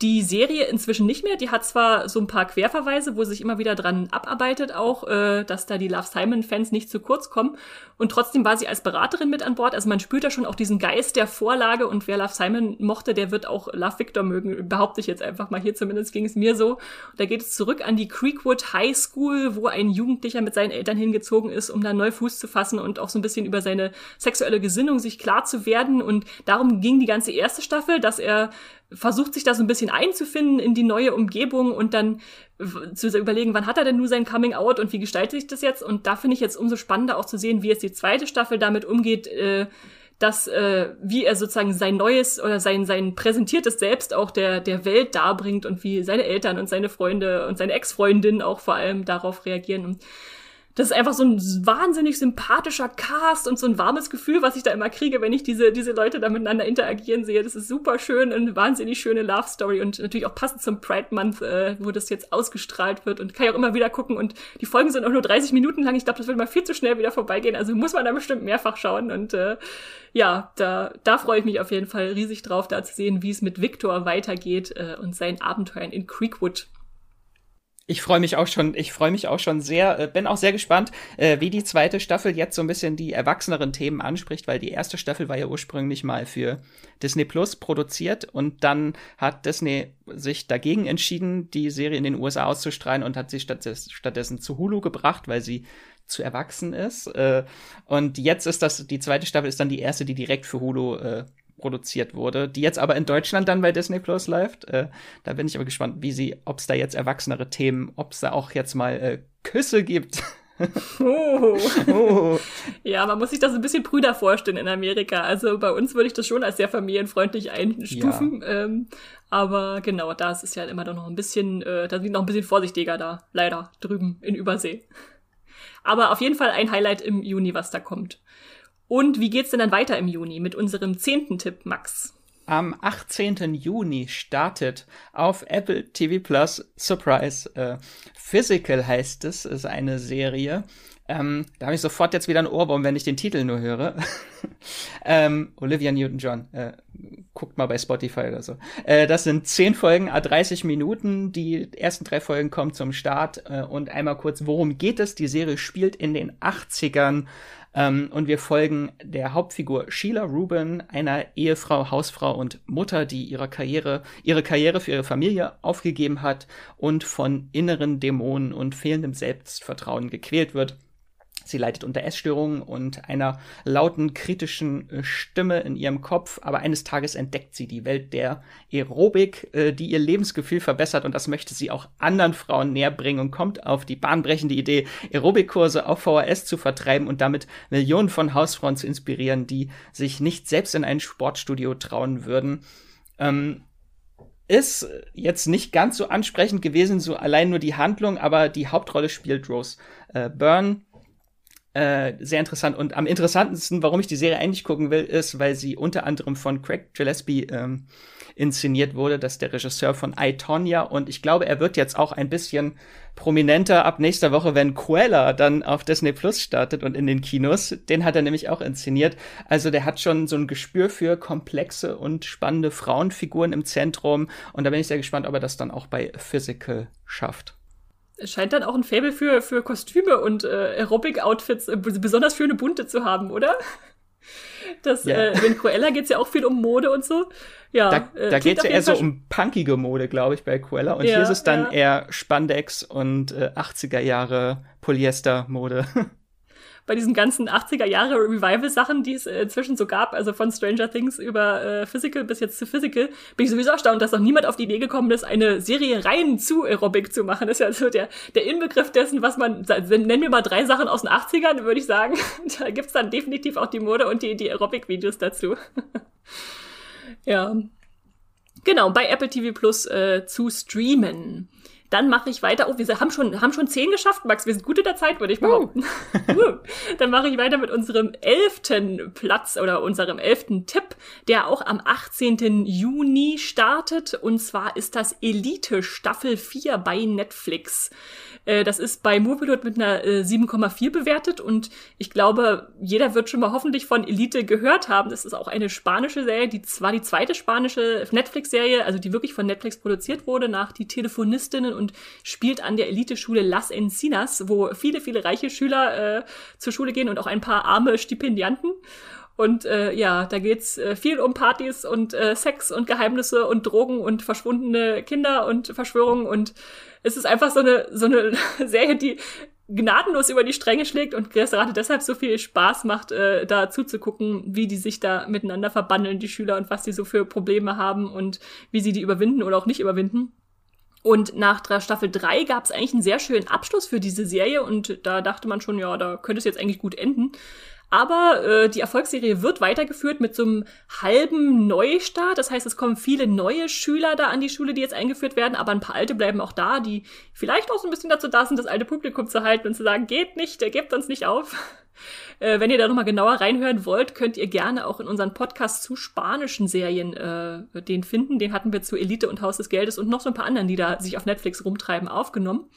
die Serie inzwischen nicht mehr. Die hat zwar so ein paar Querverweise, wo sich immer wieder dran abarbeitet, auch, äh, dass da die Love Simon-Fans nicht zu kurz kommen. Und trotzdem war sie als Beraterin mit an Bord. Also man spürt da schon auch diesen Geist der Vorlage. Und wer Love Simon mochte, der wird auch Love Victor mögen. Behaupte ich jetzt einfach mal hier. Zumindest ging es mir so. Da geht es zurück an die Creekwood High School, wo ein Jugendlicher mit seinen Eltern hingezogen ist, um da neu Fuß zu fassen und auch so ein bisschen über seine sexuelle Gesinnung sich klar zu werden. Und darum ging die ganze erste Staffel, dass er versucht sich da so ein bisschen einzufinden in die neue Umgebung und dann zu überlegen, wann hat er denn nur sein Coming Out und wie gestaltet sich das jetzt? Und da finde ich jetzt umso spannender auch zu sehen, wie jetzt die zweite Staffel damit umgeht, äh, dass äh, wie er sozusagen sein neues oder sein sein präsentiertes Selbst auch der der Welt darbringt und wie seine Eltern und seine Freunde und seine Ex-Freundin auch vor allem darauf reagieren. Und das ist einfach so ein wahnsinnig sympathischer Cast und so ein warmes Gefühl, was ich da immer kriege, wenn ich diese, diese Leute da miteinander interagieren sehe. Das ist super schön, eine wahnsinnig schöne Love Story und natürlich auch passend zum Pride Month, äh, wo das jetzt ausgestrahlt wird und kann ich auch immer wieder gucken und die Folgen sind auch nur 30 Minuten lang. Ich glaube, das wird mal viel zu schnell wieder vorbeigehen. Also muss man da bestimmt mehrfach schauen und äh, ja, da, da freue ich mich auf jeden Fall riesig drauf, da zu sehen, wie es mit Victor weitergeht äh, und seinen Abenteuern in Creekwood. Ich freue mich auch schon, ich freue mich auch schon sehr, äh, bin auch sehr gespannt, äh, wie die zweite Staffel jetzt so ein bisschen die erwachseneren Themen anspricht, weil die erste Staffel war ja ursprünglich mal für Disney Plus produziert und dann hat Disney sich dagegen entschieden, die Serie in den USA auszustrahlen und hat sie stattdessen, zu Hulu gebracht, weil sie zu erwachsen ist. Äh, und jetzt ist das, die zweite Staffel ist dann die erste, die direkt für Hulu äh, produziert wurde, die jetzt aber in Deutschland dann bei Disney Plus läuft. Äh, da bin ich aber gespannt, wie sie, ob es da jetzt erwachsenere Themen, ob es da auch jetzt mal äh, Küsse gibt. Oh. oh. Ja, man muss sich das ein bisschen prüder vorstellen in Amerika. Also bei uns würde ich das schon als sehr familienfreundlich einstufen. Ja. Ähm, aber genau, da ist es ja immer noch ein bisschen, äh, da sind noch ein bisschen vorsichtiger da, leider, drüben in Übersee. Aber auf jeden Fall ein Highlight im Juni, was da kommt. Und wie geht's denn dann weiter im Juni mit unserem zehnten Tipp, Max? Am 18. Juni startet auf Apple TV Plus Surprise äh, Physical heißt es, ist eine Serie. Ähm, da habe ich sofort jetzt wieder ein Ohrwurm, wenn ich den Titel nur höre. ähm, Olivia Newton-John. Äh, guckt mal bei Spotify oder so. Äh, das sind zehn Folgen, a 30 Minuten. Die ersten drei Folgen kommen zum Start. Äh, und einmal kurz, worum geht es? Die Serie spielt in den 80ern ähm, und wir folgen der Hauptfigur Sheila Rubin, einer Ehefrau, Hausfrau und Mutter, die ihre Karriere, ihre Karriere für ihre Familie aufgegeben hat und von inneren Dämonen und fehlendem Selbstvertrauen gequält wird. Sie leidet unter Essstörungen und einer lauten, kritischen äh, Stimme in ihrem Kopf, aber eines Tages entdeckt sie die Welt der Aerobik, äh, die ihr Lebensgefühl verbessert und das möchte sie auch anderen Frauen näher bringen und kommt auf die bahnbrechende Idee, Aerobikkurse auf VHS zu vertreiben und damit Millionen von Hausfrauen zu inspirieren, die sich nicht selbst in ein Sportstudio trauen würden. Ähm, ist jetzt nicht ganz so ansprechend gewesen, so allein nur die Handlung, aber die Hauptrolle spielt Rose äh, Byrne. Äh, sehr interessant. Und am interessantesten, warum ich die Serie eigentlich gucken will, ist, weil sie unter anderem von Craig Gillespie ähm, inszeniert wurde. Das ist der Regisseur von I, Tonya. Und ich glaube, er wird jetzt auch ein bisschen prominenter ab nächster Woche, wenn Cruella dann auf Disney Plus startet und in den Kinos. Den hat er nämlich auch inszeniert. Also der hat schon so ein Gespür für komplexe und spannende Frauenfiguren im Zentrum. Und da bin ich sehr gespannt, ob er das dann auch bei Physical schafft. Scheint dann auch ein Faible für, für Kostüme und äh, Aerobic-Outfits, äh, besonders schöne bunte zu haben, oder? Das, ja. äh, in Cruella geht es ja auch viel um Mode und so. Ja, da, äh, da geht es ja eher so um punkige Mode, glaube ich, bei Cruella. Und ja, hier ist es dann ja. eher Spandex und äh, 80er Jahre Polyester-Mode. bei diesen ganzen 80er Jahre Revival-Sachen, die es äh, inzwischen so gab, also von Stranger Things über äh, Physical bis jetzt zu Physical, bin ich sowieso erstaunt, dass noch niemand auf die Idee gekommen ist, eine Serie rein zu Aerobic zu machen. Das ist ja so der, der Inbegriff dessen, was man, nennen wir mal drei Sachen aus den 80ern, würde ich sagen. da gibt's dann definitiv auch die Mode und die, die Aerobic-Videos dazu. ja. Genau, bei Apple TV Plus äh, zu streamen. Dann mache ich weiter. Oh, wir haben schon, haben schon zehn geschafft, Max. Wir sind gut in der Zeit, würde ich behaupten. Uh. Dann mache ich weiter mit unserem elften Platz oder unserem elften Tipp, der auch am 18. Juni startet. Und zwar ist das Elite Staffel 4 bei Netflix. Äh, das ist bei Moviepilot mit einer äh, 7,4 bewertet und ich glaube, jeder wird schon mal hoffentlich von Elite gehört haben. Das ist auch eine spanische Serie, die zwar die zweite spanische Netflix-Serie, also die wirklich von Netflix produziert wurde, nach Die Telefonistinnen und spielt an der Elite-Schule Las Encinas, wo viele, viele reiche Schüler äh, zur Schule gehen und auch ein paar arme Stipendianten. Und äh, ja, da geht's äh, viel um Partys und äh, Sex und Geheimnisse und Drogen und verschwundene Kinder und Verschwörungen und es ist einfach so eine, so eine Serie, die gnadenlos über die Stränge schlägt und gerade deshalb so viel Spaß macht, äh, da zuzugucken, wie die sich da miteinander verbandeln, die Schüler, und was die so für Probleme haben und wie sie die überwinden oder auch nicht überwinden. Und nach Staffel 3 gab es eigentlich einen sehr schönen Abschluss für diese Serie und da dachte man schon, ja, da könnte es jetzt eigentlich gut enden. Aber äh, die Erfolgsserie wird weitergeführt mit so einem halben Neustart. Das heißt, es kommen viele neue Schüler da an die Schule, die jetzt eingeführt werden, aber ein paar alte bleiben auch da, die vielleicht auch so ein bisschen dazu da sind, das alte Publikum zu halten und zu sagen, geht nicht, der gebt uns nicht auf. Äh, wenn ihr da nochmal genauer reinhören wollt, könnt ihr gerne auch in unseren Podcast zu spanischen Serien äh, den finden. Den hatten wir zu Elite und Haus des Geldes und noch so ein paar anderen, die da sich auf Netflix rumtreiben, aufgenommen.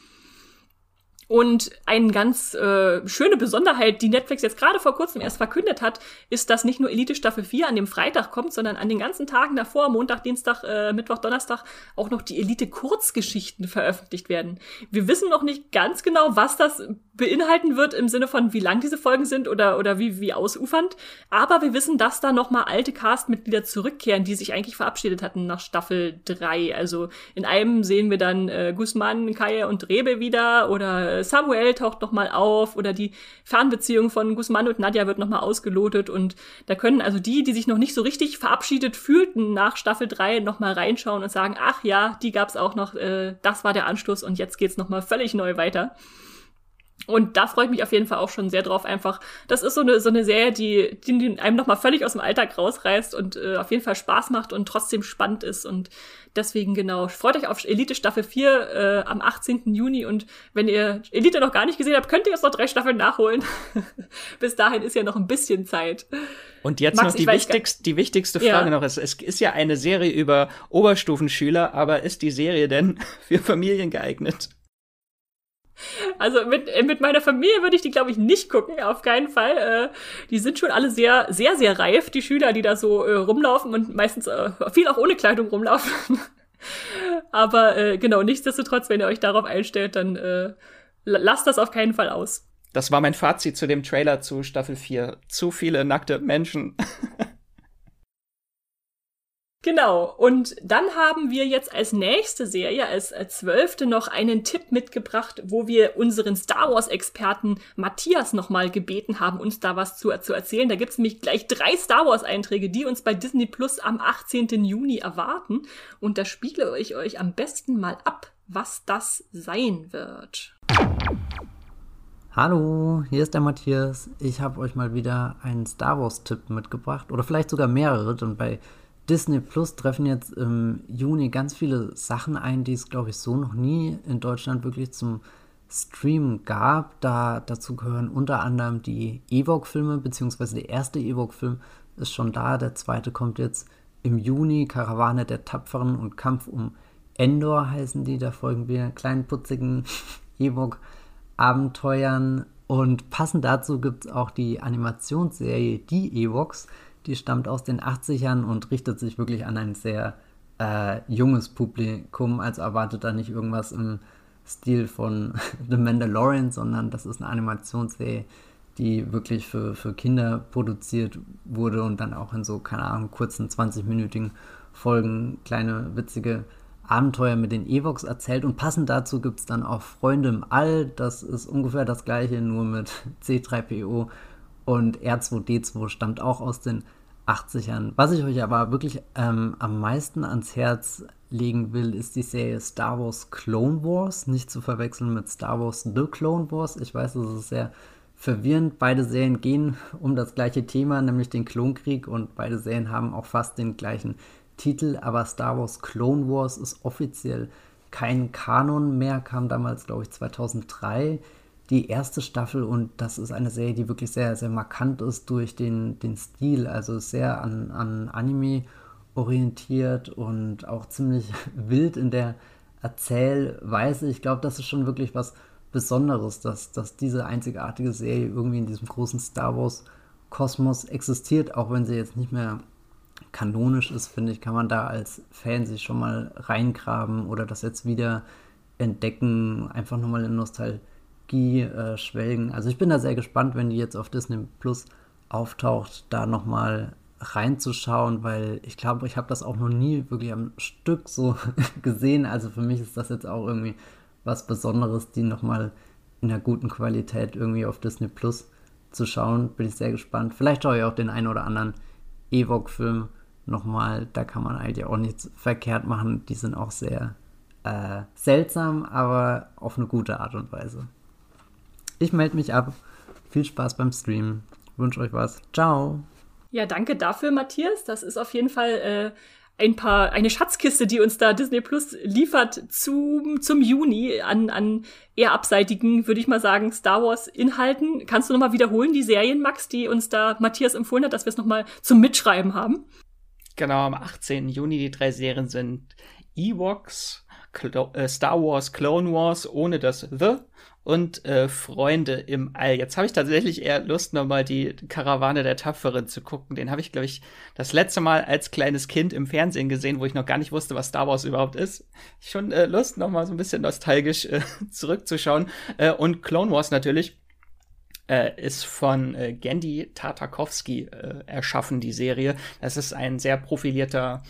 Und eine ganz äh, schöne Besonderheit, die Netflix jetzt gerade vor kurzem erst verkündet hat, ist, dass nicht nur Elite Staffel 4 an dem Freitag kommt, sondern an den ganzen Tagen davor, Montag, Dienstag, äh, Mittwoch, Donnerstag, auch noch die Elite Kurzgeschichten veröffentlicht werden. Wir wissen noch nicht ganz genau, was das beinhalten wird im Sinne von, wie lang diese Folgen sind oder, oder wie, wie ausufernd. Aber wir wissen, dass da nochmal alte Castmitglieder zurückkehren, die sich eigentlich verabschiedet hatten nach Staffel 3. Also in einem sehen wir dann äh, Guzman, Kaya und Rebe wieder oder äh, Samuel taucht nochmal auf oder die Fernbeziehung von Guzman und Nadja wird nochmal ausgelotet und da können also die, die sich noch nicht so richtig verabschiedet fühlten nach Staffel 3 nochmal reinschauen und sagen, ach ja, die gab's auch noch, äh, das war der Anschluss und jetzt geht's nochmal völlig neu weiter. Und da freue ich mich auf jeden Fall auch schon sehr drauf. Einfach, das ist so eine, so eine Serie, die, die einem nochmal völlig aus dem Alltag rausreißt und äh, auf jeden Fall Spaß macht und trotzdem spannend ist. Und deswegen genau, freut euch auf Elite Staffel 4 äh, am 18. Juni. Und wenn ihr Elite noch gar nicht gesehen habt, könnt ihr jetzt noch drei Staffeln nachholen. Bis dahin ist ja noch ein bisschen Zeit. Und jetzt Max, noch die, wichtigste, die wichtigste Frage ja. noch. Es, es ist ja eine Serie über Oberstufenschüler, aber ist die Serie denn für Familien geeignet? Also mit, äh, mit meiner Familie würde ich die, glaube ich, nicht gucken, auf keinen Fall. Äh, die sind schon alle sehr, sehr, sehr reif, die Schüler, die da so äh, rumlaufen und meistens äh, viel auch ohne Kleidung rumlaufen. Aber äh, genau, nichtsdestotrotz, wenn ihr euch darauf einstellt, dann äh, lasst das auf keinen Fall aus. Das war mein Fazit zu dem Trailer zu Staffel 4. Zu viele nackte Menschen. Genau. Und dann haben wir jetzt als nächste Serie, als, zwölfte noch einen Tipp mitgebracht, wo wir unseren Star Wars-Experten Matthias nochmal gebeten haben, uns da was zu, zu erzählen. Da gibt's nämlich gleich drei Star Wars-Einträge, die uns bei Disney Plus am 18. Juni erwarten. Und da spiele ich euch am besten mal ab, was das sein wird. Hallo, hier ist der Matthias. Ich habe euch mal wieder einen Star Wars-Tipp mitgebracht oder vielleicht sogar mehrere, denn bei Disney Plus treffen jetzt im Juni ganz viele Sachen ein, die es, glaube ich, so noch nie in Deutschland wirklich zum Stream gab. Da, dazu gehören unter anderem die Ewok-Filme, beziehungsweise der erste Ewok-Film ist schon da, der zweite kommt jetzt im Juni, Karawane der Tapferen und Kampf um Endor heißen die, da folgen wir kleinen putzigen Ewok-Abenteuern. Und passend dazu gibt es auch die Animationsserie Die Ewoks, die stammt aus den 80ern und richtet sich wirklich an ein sehr äh, junges Publikum. Also erwartet da nicht irgendwas im Stil von The Mandalorian, sondern das ist eine Animationsserie, die wirklich für, für Kinder produziert wurde und dann auch in so, keine Ahnung, kurzen 20-minütigen Folgen kleine witzige Abenteuer mit den Evox erzählt. Und passend dazu gibt es dann auch Freunde im All. Das ist ungefähr das gleiche, nur mit C3PO und R2D2 stammt auch aus den 80ern. Was ich euch aber wirklich ähm, am meisten ans Herz legen will, ist die Serie Star Wars Clone Wars. Nicht zu verwechseln mit Star Wars The Clone Wars. Ich weiß, das ist sehr verwirrend. Beide Serien gehen um das gleiche Thema, nämlich den Klonkrieg. Und beide Serien haben auch fast den gleichen Titel. Aber Star Wars Clone Wars ist offiziell kein Kanon mehr, kam damals, glaube ich, 2003 die erste Staffel und das ist eine Serie, die wirklich sehr, sehr markant ist durch den, den Stil, also sehr an, an Anime orientiert und auch ziemlich wild in der Erzählweise. Ich glaube, das ist schon wirklich was Besonderes, dass, dass diese einzigartige Serie irgendwie in diesem großen Star Wars-Kosmos existiert, auch wenn sie jetzt nicht mehr kanonisch ist, finde ich, kann man da als Fan sich schon mal reingraben oder das jetzt wieder entdecken, einfach nochmal in Nostalgie äh, schwelgen. Also ich bin da sehr gespannt, wenn die jetzt auf Disney Plus auftaucht, da nochmal reinzuschauen, weil ich glaube, ich habe das auch noch nie wirklich am Stück so gesehen. Also für mich ist das jetzt auch irgendwie was Besonderes, die nochmal in einer guten Qualität irgendwie auf Disney Plus zu schauen. Bin ich sehr gespannt. Vielleicht schaue ich auch den einen oder anderen Ewok-Film nochmal. Da kann man eigentlich auch nichts verkehrt machen. Die sind auch sehr äh, seltsam, aber auf eine gute Art und Weise. Ich melde mich ab. Viel Spaß beim Stream. Wünsche euch was. Ciao. Ja, danke dafür, Matthias. Das ist auf jeden Fall äh, ein paar, eine Schatzkiste, die uns da Disney Plus liefert zum, zum Juni an, an eher abseitigen, würde ich mal sagen, Star Wars Inhalten. Kannst du nochmal wiederholen, die Serien, Max, die uns da Matthias empfohlen hat, dass wir es nochmal zum Mitschreiben haben? Genau, am 18. Juni die drei Serien sind Ewoks, Clo äh, Star Wars Clone Wars ohne das The und äh, Freunde im All. Jetzt habe ich tatsächlich eher Lust, nochmal die Karawane der Tapferen zu gucken. Den habe ich, glaube ich, das letzte Mal als kleines Kind im Fernsehen gesehen, wo ich noch gar nicht wusste, was Star Wars überhaupt ist. Schon äh, Lust, nochmal so ein bisschen nostalgisch äh, zurückzuschauen. Äh, und Clone Wars natürlich. Äh, ist von äh, Gandhi Tartakovsky äh, erschaffen, die Serie. Das ist ein sehr profilierter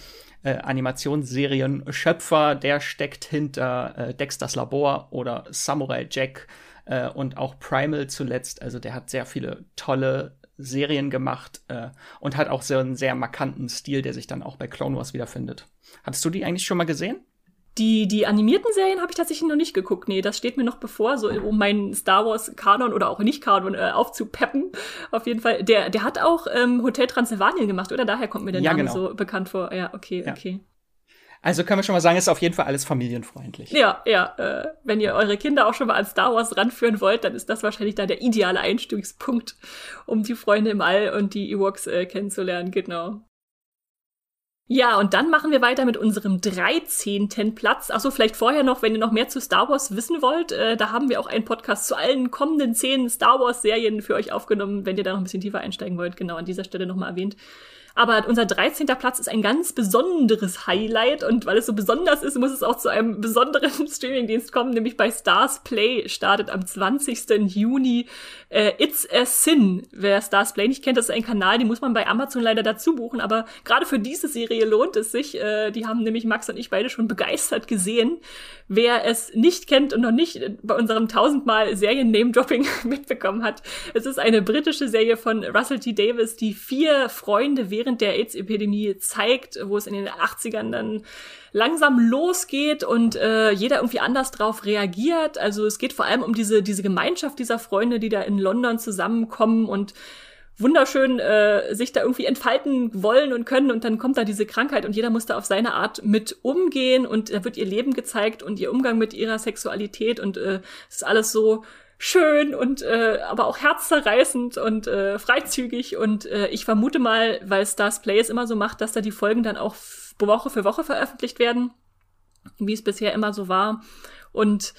äh, Animationsserien-Schöpfer, der steckt hinter äh, Dexters Labor oder Samurai Jack äh, und auch Primal zuletzt. Also der hat sehr viele tolle Serien gemacht äh, und hat auch so einen sehr markanten Stil, der sich dann auch bei Clone Wars wiederfindet. Hattest du die eigentlich schon mal gesehen? Die, die animierten Serien habe ich tatsächlich noch nicht geguckt. Nee, das steht mir noch bevor, so um meinen Star Wars-Kanon oder auch nicht-Kanon äh, aufzupeppen. Auf jeden Fall. Der, der hat auch ähm, Hotel Transylvanien gemacht, oder? Daher kommt mir der ja, Name genau. so bekannt vor. Ja, okay, ja. okay. Also können wir schon mal sagen, ist auf jeden Fall alles familienfreundlich. Ja, ja. Äh, wenn ihr eure Kinder auch schon mal an Star Wars ranführen wollt, dann ist das wahrscheinlich da der ideale Einstiegspunkt, um die Freunde im All und die Ewoks äh, kennenzulernen. Genau. Ja, und dann machen wir weiter mit unserem 13. Platz. Achso, vielleicht vorher noch, wenn ihr noch mehr zu Star Wars wissen wollt, äh, da haben wir auch einen Podcast zu allen kommenden zehn Star Wars Serien für euch aufgenommen, wenn ihr da noch ein bisschen tiefer einsteigen wollt. Genau, an dieser Stelle nochmal erwähnt. Aber unser 13. Platz ist ein ganz besonderes Highlight und weil es so besonders ist, muss es auch zu einem besonderen Streamingdienst kommen, nämlich bei Stars Play startet am 20. Juni äh, It's a Sin. Wer Stars Play nicht kennt, das ist ein Kanal, den muss man bei Amazon leider dazu buchen, aber gerade für diese Serie lohnt es sich. Äh, die haben nämlich Max und ich beide schon begeistert gesehen. Wer es nicht kennt und noch nicht bei unserem tausendmal Serien-Name-Dropping mitbekommen hat, es ist eine britische Serie von Russell T. Davis, die vier Freunde während der AIDS-Epidemie zeigt, wo es in den 80ern dann langsam losgeht und äh, jeder irgendwie anders drauf reagiert. Also es geht vor allem um diese, diese Gemeinschaft dieser Freunde, die da in London zusammenkommen und wunderschön äh, sich da irgendwie entfalten wollen und können. Und dann kommt da diese Krankheit und jeder muss da auf seine Art mit umgehen. Und da wird ihr Leben gezeigt und ihr Umgang mit ihrer Sexualität. Und äh, es ist alles so schön und äh, aber auch herzzerreißend und äh, freizügig und äh, ich vermute mal, weil Stars Play es immer so macht, dass da die Folgen dann auch Woche für Woche veröffentlicht werden, wie es bisher immer so war und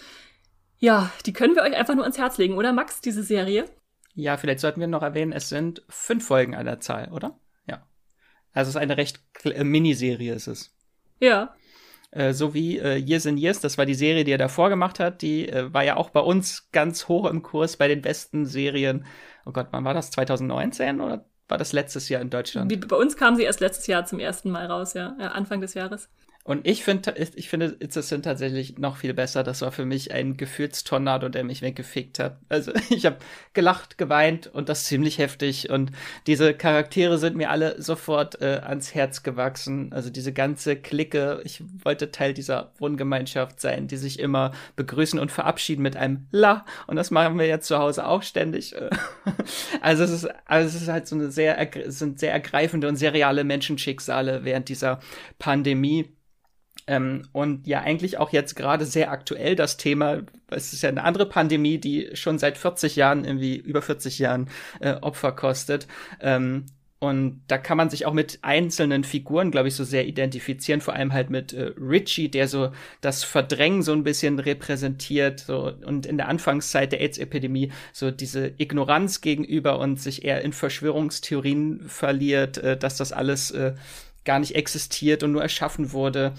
ja, die können wir euch einfach nur ans Herz legen, oder Max, diese Serie? Ja, vielleicht sollten wir noch erwähnen, es sind fünf Folgen an der Zahl, oder? Ja. Also es ist eine recht äh, Miniserie, ist es. Ja. Äh, so wie äh, Years and Years, das war die Serie, die er davor gemacht hat. Die äh, war ja auch bei uns ganz hoch im Kurs bei den besten Serien. Oh Gott, wann war das? 2019 oder war das letztes Jahr in Deutschland? Wie, bei uns kam sie erst letztes Jahr zum ersten Mal raus, ja, ja Anfang des Jahres. Und ich finde, ich finde, It's a Sin tatsächlich noch viel besser. Das war für mich ein Gefühlstornado, der mich weggefickt hat. Also ich habe gelacht, geweint und das ziemlich heftig. Und diese Charaktere sind mir alle sofort äh, ans Herz gewachsen. Also diese ganze Clique. Ich wollte Teil dieser Wohngemeinschaft sein, die sich immer begrüßen und verabschieden mit einem La. Und das machen wir jetzt zu Hause auch ständig. also es ist, also es ist halt so eine sehr, sind sehr ergreifende und sehr reale Menschenschicksale während dieser Pandemie. Ähm, und ja, eigentlich auch jetzt gerade sehr aktuell das Thema. Es ist ja eine andere Pandemie, die schon seit 40 Jahren, irgendwie über 40 Jahren äh, Opfer kostet. Ähm, und da kann man sich auch mit einzelnen Figuren, glaube ich, so sehr identifizieren, vor allem halt mit äh, Richie, der so das Verdrängen so ein bisschen repräsentiert so, und in der Anfangszeit der AIDS-Epidemie so diese Ignoranz gegenüber und sich eher in Verschwörungstheorien verliert, äh, dass das alles äh, gar nicht existiert und nur erschaffen wurde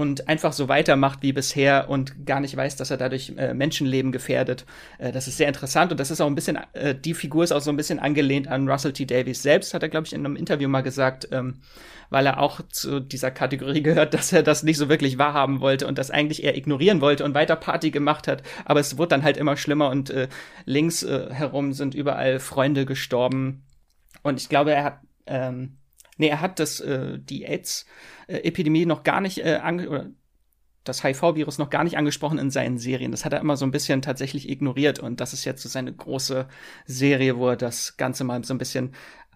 und einfach so weitermacht wie bisher und gar nicht weiß, dass er dadurch äh, Menschenleben gefährdet. Äh, das ist sehr interessant und das ist auch ein bisschen, äh, die Figur ist auch so ein bisschen angelehnt an Russell T. Davies selbst, hat er, glaube ich, in einem Interview mal gesagt, ähm, weil er auch zu dieser Kategorie gehört, dass er das nicht so wirklich wahrhaben wollte und das eigentlich eher ignorieren wollte und weiter Party gemacht hat. Aber es wurde dann halt immer schlimmer und äh, links äh, herum sind überall Freunde gestorben. Und ich glaube, er hat, ähm, nee, er hat das, äh, die AIDS- Epidemie noch gar nicht äh, ange oder das HIV-Virus noch gar nicht angesprochen in seinen Serien. Das hat er immer so ein bisschen tatsächlich ignoriert und das ist jetzt so seine große Serie, wo er das Ganze mal so ein bisschen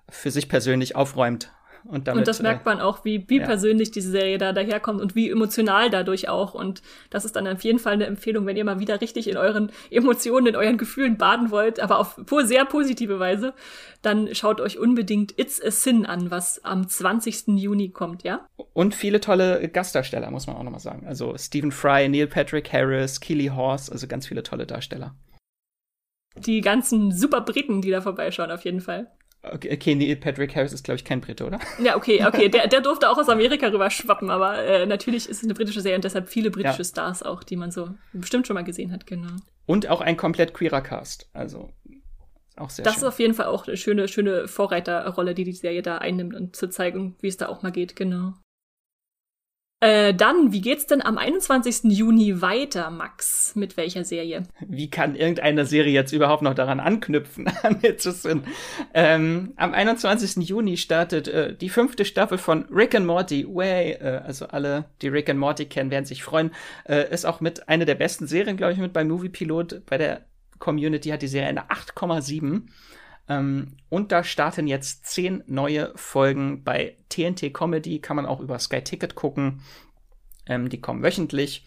für sich persönlich aufräumt und, damit, und das merkt äh, man auch, wie, wie ja. persönlich diese Serie da daherkommt und wie emotional dadurch auch. Und das ist dann auf jeden Fall eine Empfehlung, wenn ihr mal wieder richtig in euren Emotionen, in euren Gefühlen baden wollt, aber auf sehr positive Weise, dann schaut euch unbedingt It's a Sin an, was am 20. Juni kommt, ja? Und viele tolle Gastdarsteller, muss man auch nochmal sagen. Also Stephen Fry, Neil Patrick Harris, Keely Horse, also ganz viele tolle Darsteller. Die ganzen super Briten, die da vorbeischauen, auf jeden Fall. Okay, okay Neil Patrick Harris ist, glaube ich, kein Brite, oder? Ja, okay, okay. Der, der durfte auch aus Amerika rüber schwappen, aber äh, natürlich ist es eine britische Serie und deshalb viele britische ja. Stars auch, die man so bestimmt schon mal gesehen hat, genau. Und auch ein komplett queerer Cast, also auch sehr Das schön. ist auf jeden Fall auch eine schöne, schöne Vorreiterrolle, die die Serie da einnimmt und zu zeigen, wie es da auch mal geht, genau. Äh, dann, wie geht's denn am 21. Juni weiter, Max? Mit welcher Serie? Wie kann irgendeine Serie jetzt überhaupt noch daran anknüpfen? ähm, am 21. Juni startet äh, die fünfte Staffel von Rick and Morty Way. Äh, also alle, die Rick and Morty kennen, werden sich freuen. Äh, ist auch mit einer der besten Serien, glaube ich, mit beim Movie Pilot. Bei der Community hat die Serie eine 8,7. Ähm, und da starten jetzt zehn neue Folgen bei TNT Comedy, kann man auch über Sky Ticket gucken. Ähm, die kommen wöchentlich.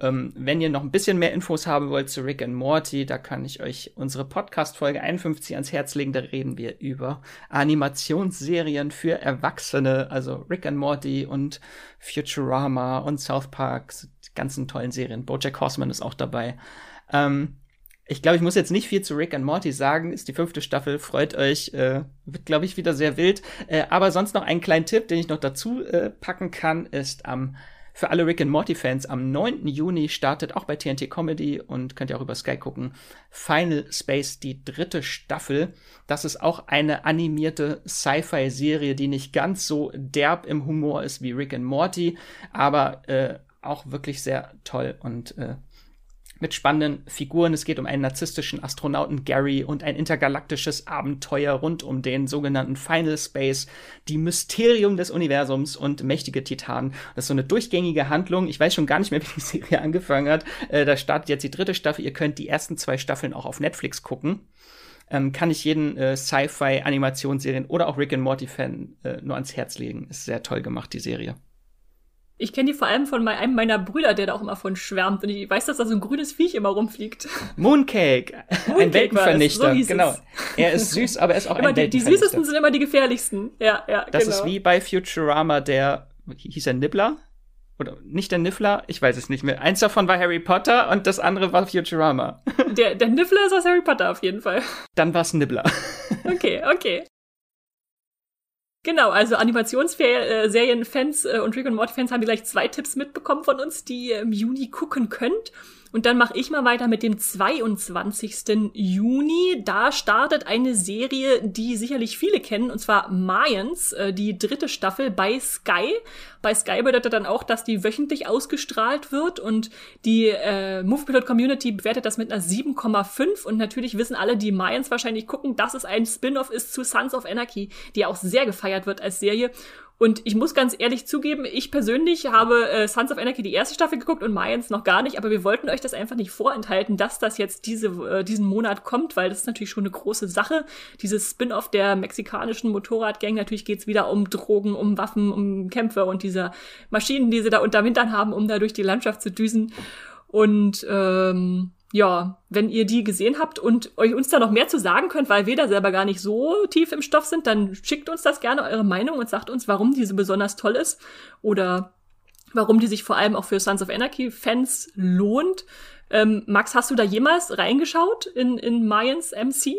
Ähm, wenn ihr noch ein bisschen mehr Infos haben wollt zu Rick and Morty, da kann ich euch unsere Podcast-Folge 51 ans Herz legen. Da reden wir über Animationsserien für Erwachsene, also Rick and Morty und Futurama und South Park, die ganzen tollen Serien. Bojack Horseman ist auch dabei. Ähm, ich glaube, ich muss jetzt nicht viel zu Rick and Morty sagen. Ist die fünfte Staffel. Freut euch. Äh, wird, glaube ich, wieder sehr wild. Äh, aber sonst noch einen kleinen Tipp, den ich noch dazu äh, packen kann, ist am für alle Rick and Morty Fans am 9. Juni startet auch bei TNT Comedy und könnt ihr auch über Sky gucken. Final Space, die dritte Staffel. Das ist auch eine animierte Sci-Fi Serie, die nicht ganz so derb im Humor ist wie Rick and Morty, aber äh, auch wirklich sehr toll und äh, mit spannenden Figuren. Es geht um einen narzisstischen Astronauten Gary und ein intergalaktisches Abenteuer rund um den sogenannten Final Space, die Mysterium des Universums und mächtige Titanen. Das ist so eine durchgängige Handlung. Ich weiß schon gar nicht mehr, wie die Serie angefangen hat. Äh, da startet jetzt die dritte Staffel. Ihr könnt die ersten zwei Staffeln auch auf Netflix gucken. Ähm, kann ich jeden äh, Sci-Fi-Animationsserien oder auch Rick and Morty-Fan äh, nur ans Herz legen. Ist sehr toll gemacht, die Serie. Ich kenne die vor allem von einem meiner Brüder, der da auch immer von schwärmt. Und ich weiß, dass da so ein grünes Viech immer rumfliegt. Mooncake, Mooncake ein Weltenvernichter. So genau. Er ist süß, aber er ist auch immer ein die, die süßesten sind immer die gefährlichsten. Ja, ja, Das genau. ist wie bei Futurama der, hieß er Nibbler? Oder nicht der Niffler? Ich weiß es nicht mehr. Eins davon war Harry Potter und das andere war Futurama. Der, der Niffler ist aus Harry Potter auf jeden Fall. Dann war es Nibbler. Okay, okay. Genau, also Animationsserien-Fans äh, und Rick und Morty-Fans haben gleich zwei Tipps mitbekommen von uns, die ihr im Juni gucken könnt. Und dann mache ich mal weiter mit dem 22. Juni. Da startet eine Serie, die sicherlich viele kennen, und zwar Mayans, äh, die dritte Staffel bei Sky. Bei Sky bedeutet dann auch, dass die wöchentlich ausgestrahlt wird und die äh, Moviepilot Community bewertet das mit einer 7,5 und natürlich wissen alle, die Mayans wahrscheinlich gucken, dass es ein Spin-off ist zu Sons of Anarchy, die auch sehr gefeiert wird als Serie und ich muss ganz ehrlich zugeben, ich persönlich habe äh, Sons of Anarchy die erste Staffel geguckt und Mayans noch gar nicht, aber wir wollten euch das einfach nicht vorenthalten, dass das jetzt diese, äh, diesen Monat kommt, weil das ist natürlich schon eine große Sache. Dieses Spin-off der mexikanischen Motorradgang, natürlich geht's wieder um Drogen, um Waffen, um Kämpfe und diese Maschinen, die sie da unterm Hintern haben, um da durch die Landschaft zu düsen. Und ähm, ja, wenn ihr die gesehen habt und euch uns da noch mehr zu sagen könnt, weil wir da selber gar nicht so tief im Stoff sind, dann schickt uns das gerne eure Meinung und sagt uns, warum diese besonders toll ist oder warum die sich vor allem auch für Sons of Anarchy Fans lohnt. Ähm, Max, hast du da jemals reingeschaut in, in Mayans MC?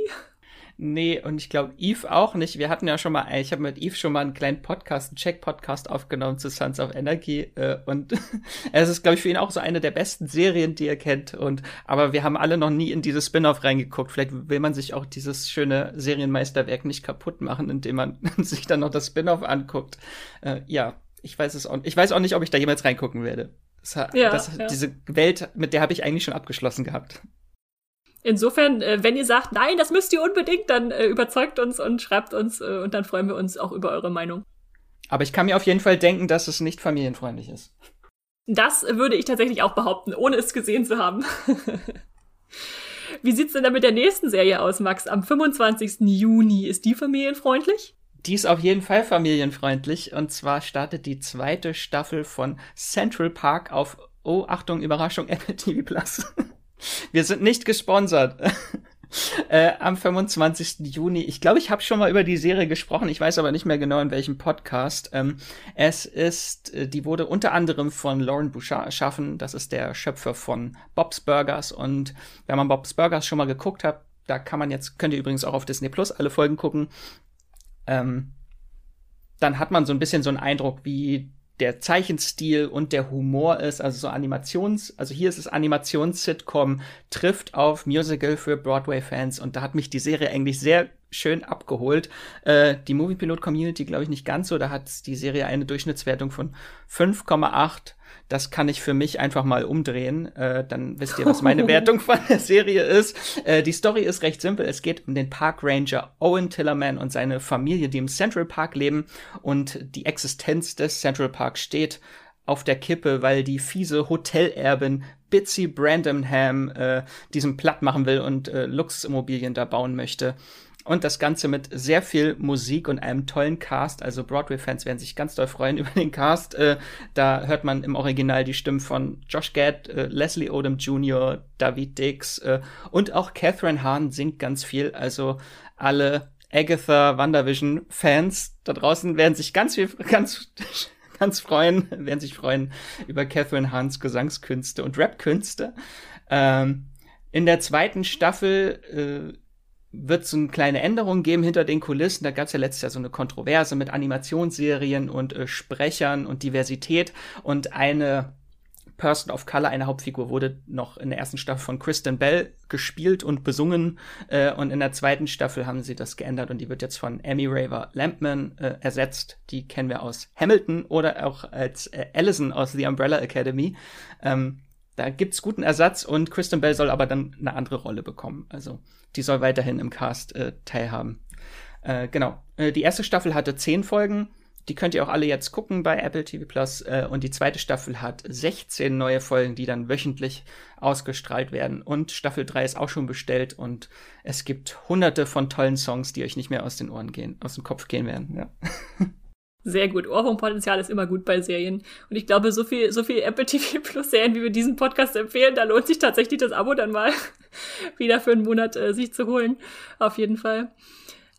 Nee, und ich glaube, Eve auch nicht. Wir hatten ja schon mal, ich habe mit Eve schon mal einen kleinen Podcast, einen Check-Podcast aufgenommen zu Sons of Energy. Äh, und es ist, glaube ich, für ihn auch so eine der besten Serien, die er kennt. Und aber wir haben alle noch nie in dieses Spin-off reingeguckt. Vielleicht will man sich auch dieses schöne Serienmeisterwerk nicht kaputt machen, indem man sich dann noch das Spin-off anguckt. Äh, ja, ich weiß es auch. Ich weiß auch nicht, ob ich da jemals reingucken werde. Das, ja, das, ja. Diese Welt, mit der habe ich eigentlich schon abgeschlossen gehabt. Insofern, äh, wenn ihr sagt, nein, das müsst ihr unbedingt, dann äh, überzeugt uns und schreibt uns äh, und dann freuen wir uns auch über eure Meinung. Aber ich kann mir auf jeden Fall denken, dass es nicht familienfreundlich ist. Das würde ich tatsächlich auch behaupten, ohne es gesehen zu haben. Wie sieht's denn da mit der nächsten Serie aus, Max? Am 25. Juni ist die familienfreundlich? Die ist auf jeden Fall familienfreundlich. Und zwar startet die zweite Staffel von Central Park auf, oh, Achtung, Überraschung, Apple TV Plus. Wir sind nicht gesponsert. äh, am 25. Juni. Ich glaube, ich habe schon mal über die Serie gesprochen. Ich weiß aber nicht mehr genau in welchem Podcast. Ähm, es ist, äh, die wurde unter anderem von Lauren Bouchard erschaffen. Das ist der Schöpfer von Bob's Burgers. Und wenn man Bob's Burgers schon mal geguckt hat, da kann man jetzt, könnt ihr übrigens auch auf Disney Plus alle Folgen gucken. Ähm, dann hat man so ein bisschen so einen Eindruck, wie der Zeichenstil und der Humor ist, also so Animations, also hier ist es Animations-Sitcom, trifft auf Musical für Broadway-Fans und da hat mich die Serie eigentlich sehr schön abgeholt. Äh, die Moviepilot-Community glaube ich nicht ganz so, da hat die Serie eine Durchschnittswertung von 5,8 das kann ich für mich einfach mal umdrehen. Äh, dann wisst ihr, was meine Wertung von der Serie ist. Äh, die Story ist recht simpel. Es geht um den Park Ranger Owen Tillerman und seine Familie, die im Central Park leben. Und die Existenz des Central Park steht auf der Kippe, weil die fiese Hotelerbin Bitsy Brandonham äh, diesen platt machen will und äh, Luxusimmobilien da bauen möchte. Und das Ganze mit sehr viel Musik und einem tollen Cast. Also Broadway-Fans werden sich ganz doll freuen über den Cast. Äh, da hört man im Original die Stimmen von Josh Gad, äh, Leslie Odom Jr., David Dix äh, und auch Catherine Hahn singt ganz viel. Also alle Agatha WandaVision-Fans da draußen werden sich ganz viel, ganz ganz freuen, werden sich freuen über Catherine Hahns Gesangskünste und Rapkünste. Ähm, In der zweiten Staffel äh, wird es eine kleine Änderung geben hinter den Kulissen. Da gab es ja letztes Jahr so eine Kontroverse mit Animationsserien und äh, Sprechern und Diversität. Und eine Person of Color, eine Hauptfigur, wurde noch in der ersten Staffel von Kristen Bell gespielt und besungen. Äh, und in der zweiten Staffel haben sie das geändert und die wird jetzt von Amy Raver Lampman äh, ersetzt. Die kennen wir aus Hamilton oder auch als äh, Allison aus The Umbrella Academy. Ähm, da gibt's guten Ersatz und Kristen Bell soll aber dann eine andere Rolle bekommen. Also die soll weiterhin im Cast äh, teilhaben. Äh, genau. Äh, die erste Staffel hatte zehn Folgen. Die könnt ihr auch alle jetzt gucken bei Apple TV Plus. Äh, und die zweite Staffel hat 16 neue Folgen, die dann wöchentlich ausgestrahlt werden. Und Staffel 3 ist auch schon bestellt und es gibt hunderte von tollen Songs, die euch nicht mehr aus den Ohren gehen, aus dem Kopf gehen werden. Ja. Sehr gut. Ohrwurmpotenzial ist immer gut bei Serien. Und ich glaube, so viel, so viel Apple TV Plus Serien, wie wir diesen Podcast empfehlen, da lohnt sich tatsächlich das Abo dann mal wieder für einen Monat äh, sich zu holen. Auf jeden Fall.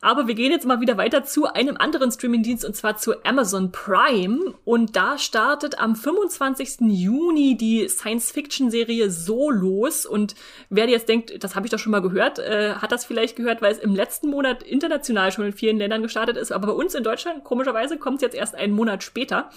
Aber wir gehen jetzt mal wieder weiter zu einem anderen Streamingdienst und zwar zu Amazon Prime. Und da startet am 25. Juni die Science-Fiction-Serie So los. Und wer jetzt denkt, das habe ich doch schon mal gehört, äh, hat das vielleicht gehört, weil es im letzten Monat international schon in vielen Ländern gestartet ist. Aber bei uns in Deutschland, komischerweise, kommt es jetzt erst einen Monat später.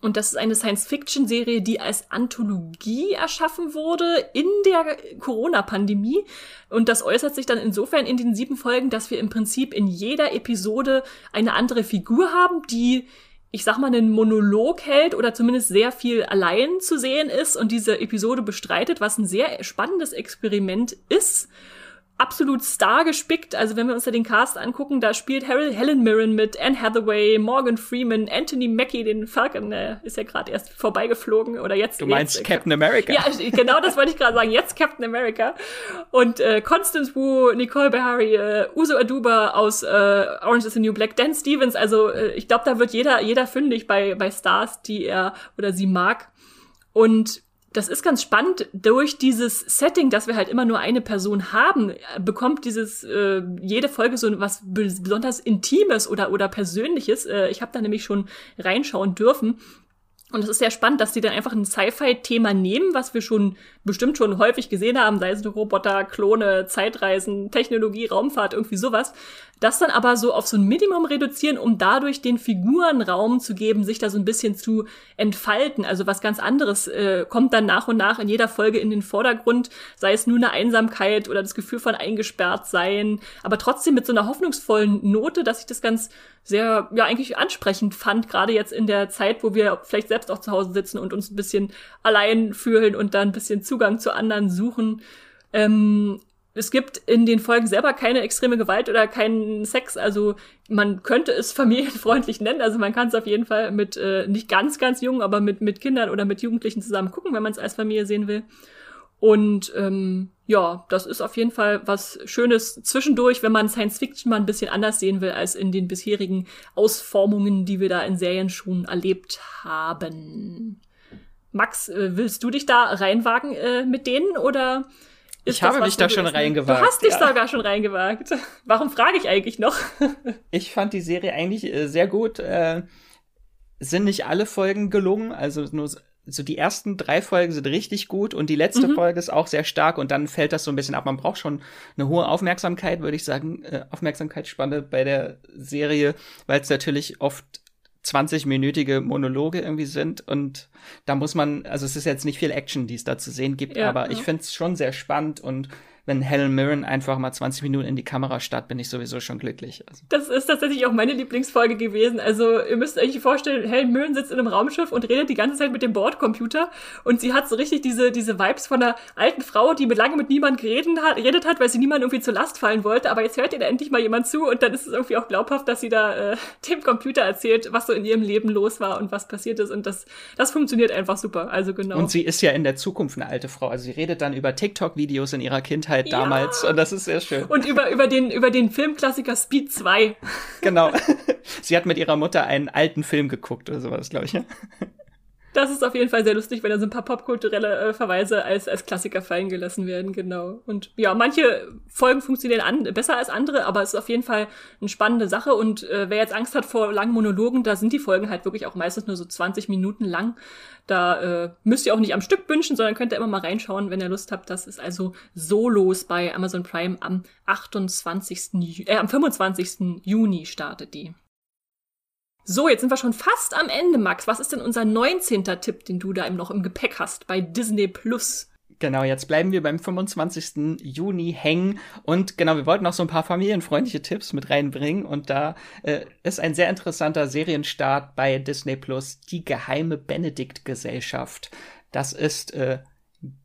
Und das ist eine Science-Fiction-Serie, die als Anthologie erschaffen wurde in der Corona-Pandemie. Und das äußert sich dann insofern in den sieben Folgen, dass wir im Prinzip in jeder Episode eine andere Figur haben, die ich sag mal, einen Monolog hält oder zumindest sehr viel allein zu sehen ist und diese Episode bestreitet, was ein sehr spannendes Experiment ist absolut star gespickt. Also wenn wir uns da den Cast angucken, da spielt Harold Helen Mirren mit, Anne Hathaway, Morgan Freeman, Anthony Mackie, den Falcon, der ist ja gerade erst vorbeigeflogen oder jetzt. Du meinst jetzt, äh, Captain America? Ja, genau das wollte ich gerade sagen. Jetzt Captain America. Und äh, Constance Wu, Nicole Behari, äh, Uso Aduba aus äh, Orange is the New Black, Dan Stevens. Also äh, ich glaube, da wird jeder, jeder fündig bei, bei Stars, die er oder sie mag. Und das ist ganz spannend. Durch dieses Setting, dass wir halt immer nur eine Person haben, bekommt dieses äh, jede Folge so was besonders Intimes oder oder Persönliches. Äh, ich habe da nämlich schon reinschauen dürfen. Und es ist sehr spannend, dass die dann einfach ein Sci-Fi-Thema nehmen, was wir schon bestimmt schon häufig gesehen haben, sei es Roboter, Klone, Zeitreisen, Technologie, Raumfahrt, irgendwie sowas. Das dann aber so auf so ein Minimum reduzieren, um dadurch den Figuren Raum zu geben, sich da so ein bisschen zu entfalten. Also was ganz anderes äh, kommt dann nach und nach in jeder Folge in den Vordergrund, sei es nur eine Einsamkeit oder das Gefühl von eingesperrt sein, aber trotzdem mit so einer hoffnungsvollen Note, dass ich das ganz sehr, ja, eigentlich ansprechend fand, gerade jetzt in der Zeit, wo wir vielleicht selbst auch zu Hause sitzen und uns ein bisschen allein fühlen und dann ein bisschen Zugang zu anderen suchen. Ähm, es gibt in den Folgen selber keine extreme Gewalt oder keinen Sex. Also man könnte es familienfreundlich nennen. Also man kann es auf jeden Fall mit äh, nicht ganz, ganz jungen, aber mit, mit Kindern oder mit Jugendlichen zusammen gucken, wenn man es als Familie sehen will. Und ähm, ja, das ist auf jeden Fall was Schönes zwischendurch, wenn man Science Fiction mal ein bisschen anders sehen will als in den bisherigen Ausformungen, die wir da in Serien schon erlebt haben. Max, äh, willst du dich da reinwagen äh, mit denen oder ich habe mich da schon reingewagt. Du hast dich ja. sogar schon reingewagt. Warum frage ich eigentlich noch? ich fand die Serie eigentlich äh, sehr gut. Äh, sind nicht alle Folgen gelungen, also nur so die ersten drei Folgen sind richtig gut und die letzte mhm. Folge ist auch sehr stark und dann fällt das so ein bisschen ab. Man braucht schon eine hohe Aufmerksamkeit, würde ich sagen, äh, Aufmerksamkeitsspanne bei der Serie, weil es natürlich oft 20-minütige Monologe irgendwie sind und da muss man, also es ist jetzt nicht viel Action, die es da zu sehen gibt, ja, aber ja. ich finde es schon sehr spannend und wenn Helen Mirren einfach mal 20 Minuten in die Kamera starrt, bin ich sowieso schon glücklich. Also. Das ist tatsächlich auch meine Lieblingsfolge gewesen. Also ihr müsst euch vorstellen, Helen Mirren sitzt in einem Raumschiff und redet die ganze Zeit mit dem Bordcomputer und sie hat so richtig diese, diese Vibes von einer alten Frau, die mit lange mit niemand geredet hat, geredet hat, weil sie niemand irgendwie zur Last fallen wollte. Aber jetzt hört ihr da endlich mal jemand zu und dann ist es irgendwie auch glaubhaft, dass sie da äh, dem Computer erzählt, was so in ihrem Leben los war und was passiert ist. Und das, das funktioniert einfach super. Also genau. Und sie ist ja in der Zukunft eine alte Frau. Also sie redet dann über TikTok-Videos in ihrer Kindheit Kindheit damals. Ja. Und das ist sehr schön. Und über, über, den, über den Filmklassiker Speed 2. Genau. Sie hat mit ihrer Mutter einen alten Film geguckt oder sowas, glaube ich. Das ist auf jeden Fall sehr lustig, wenn da so ein paar popkulturelle äh, Verweise als, als Klassiker fallen gelassen werden, genau. Und ja, manche Folgen funktionieren an, besser als andere, aber es ist auf jeden Fall eine spannende Sache. Und äh, wer jetzt Angst hat vor langen Monologen, da sind die Folgen halt wirklich auch meistens nur so 20 Minuten lang. Da äh, müsst ihr auch nicht am Stück wünschen, sondern könnt ihr immer mal reinschauen, wenn ihr Lust habt. Das ist also Solos bei Amazon Prime am 28. äh, am 25. Juni startet die. So, jetzt sind wir schon fast am Ende, Max. Was ist denn unser 19. Tipp, den du da noch im Gepäck hast bei Disney Plus? Genau, jetzt bleiben wir beim 25. Juni hängen und genau, wir wollten noch so ein paar familienfreundliche Tipps mit reinbringen und da äh, ist ein sehr interessanter Serienstart bei Disney Plus, die geheime Benedikt Gesellschaft. Das ist äh,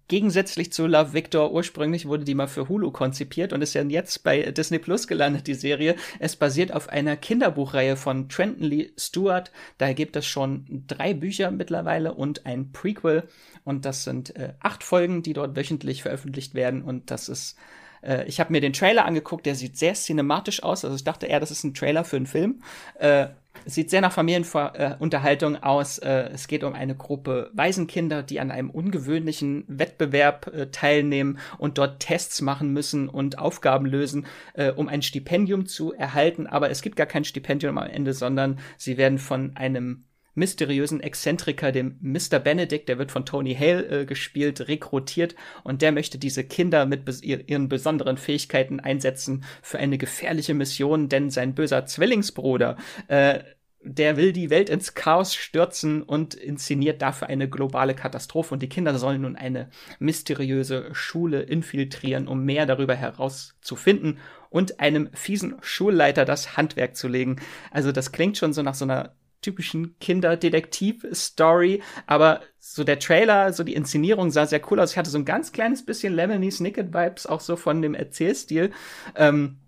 Gegensätzlich zu Love Victor, ursprünglich wurde die mal für Hulu konzipiert und ist ja jetzt bei Disney Plus gelandet, die Serie. Es basiert auf einer Kinderbuchreihe von Trenton Lee Stewart. Da gibt es schon drei Bücher mittlerweile und ein Prequel. Und das sind äh, acht Folgen, die dort wöchentlich veröffentlicht werden. Und das ist äh, ich habe mir den Trailer angeguckt, der sieht sehr cinematisch aus. Also ich dachte eher, das ist ein Trailer für einen Film. Äh, sieht sehr nach Familienunterhaltung aus. Äh, es geht um eine Gruppe Waisenkinder, die an einem ungewöhnlichen Wettbewerb äh, teilnehmen und dort Tests machen müssen und Aufgaben lösen, äh, um ein Stipendium zu erhalten. Aber es gibt gar kein Stipendium am Ende, sondern sie werden von einem mysteriösen Exzentriker, dem Mr. Benedict, der wird von Tony Hale äh, gespielt, rekrutiert und der möchte diese Kinder mit bes ihren besonderen Fähigkeiten einsetzen für eine gefährliche Mission, denn sein böser Zwillingsbruder äh, der will die Welt ins Chaos stürzen und inszeniert dafür eine globale Katastrophe. Und die Kinder sollen nun eine mysteriöse Schule infiltrieren, um mehr darüber herauszufinden und einem fiesen Schulleiter das Handwerk zu legen. Also das klingt schon so nach so einer typischen Kinderdetektiv-Story, aber so der Trailer, so die Inszenierung sah sehr cool aus. Ich hatte so ein ganz kleines bisschen Lemony Snicket-Vibes auch so von dem Erzählstil. Ähm,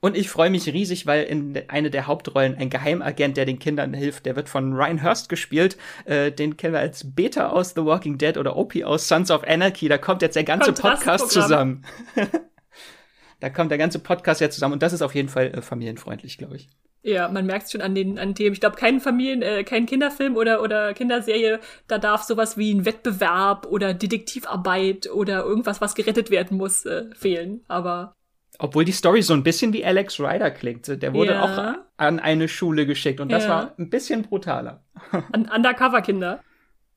und ich freue mich riesig, weil in eine der Hauptrollen ein Geheimagent, der den Kindern hilft, der wird von Ryan Hurst gespielt. Äh, den kennen wir als Beta aus The Walking Dead oder Opie aus Sons of Anarchy. Da kommt jetzt der ganze Podcast zusammen. da kommt der ganze Podcast ja zusammen und das ist auf jeden Fall äh, familienfreundlich, glaube ich. Ja, man merkt schon an den an Themen. Ich glaube, kein Familien, äh, kein Kinderfilm oder oder Kinderserie, da darf sowas wie ein Wettbewerb oder Detektivarbeit oder irgendwas, was gerettet werden muss, äh, fehlen. Aber obwohl die Story so ein bisschen wie Alex Ryder klingt. Der wurde ja. auch an eine Schule geschickt und das ja. war ein bisschen brutaler. An Undercover-Kinder.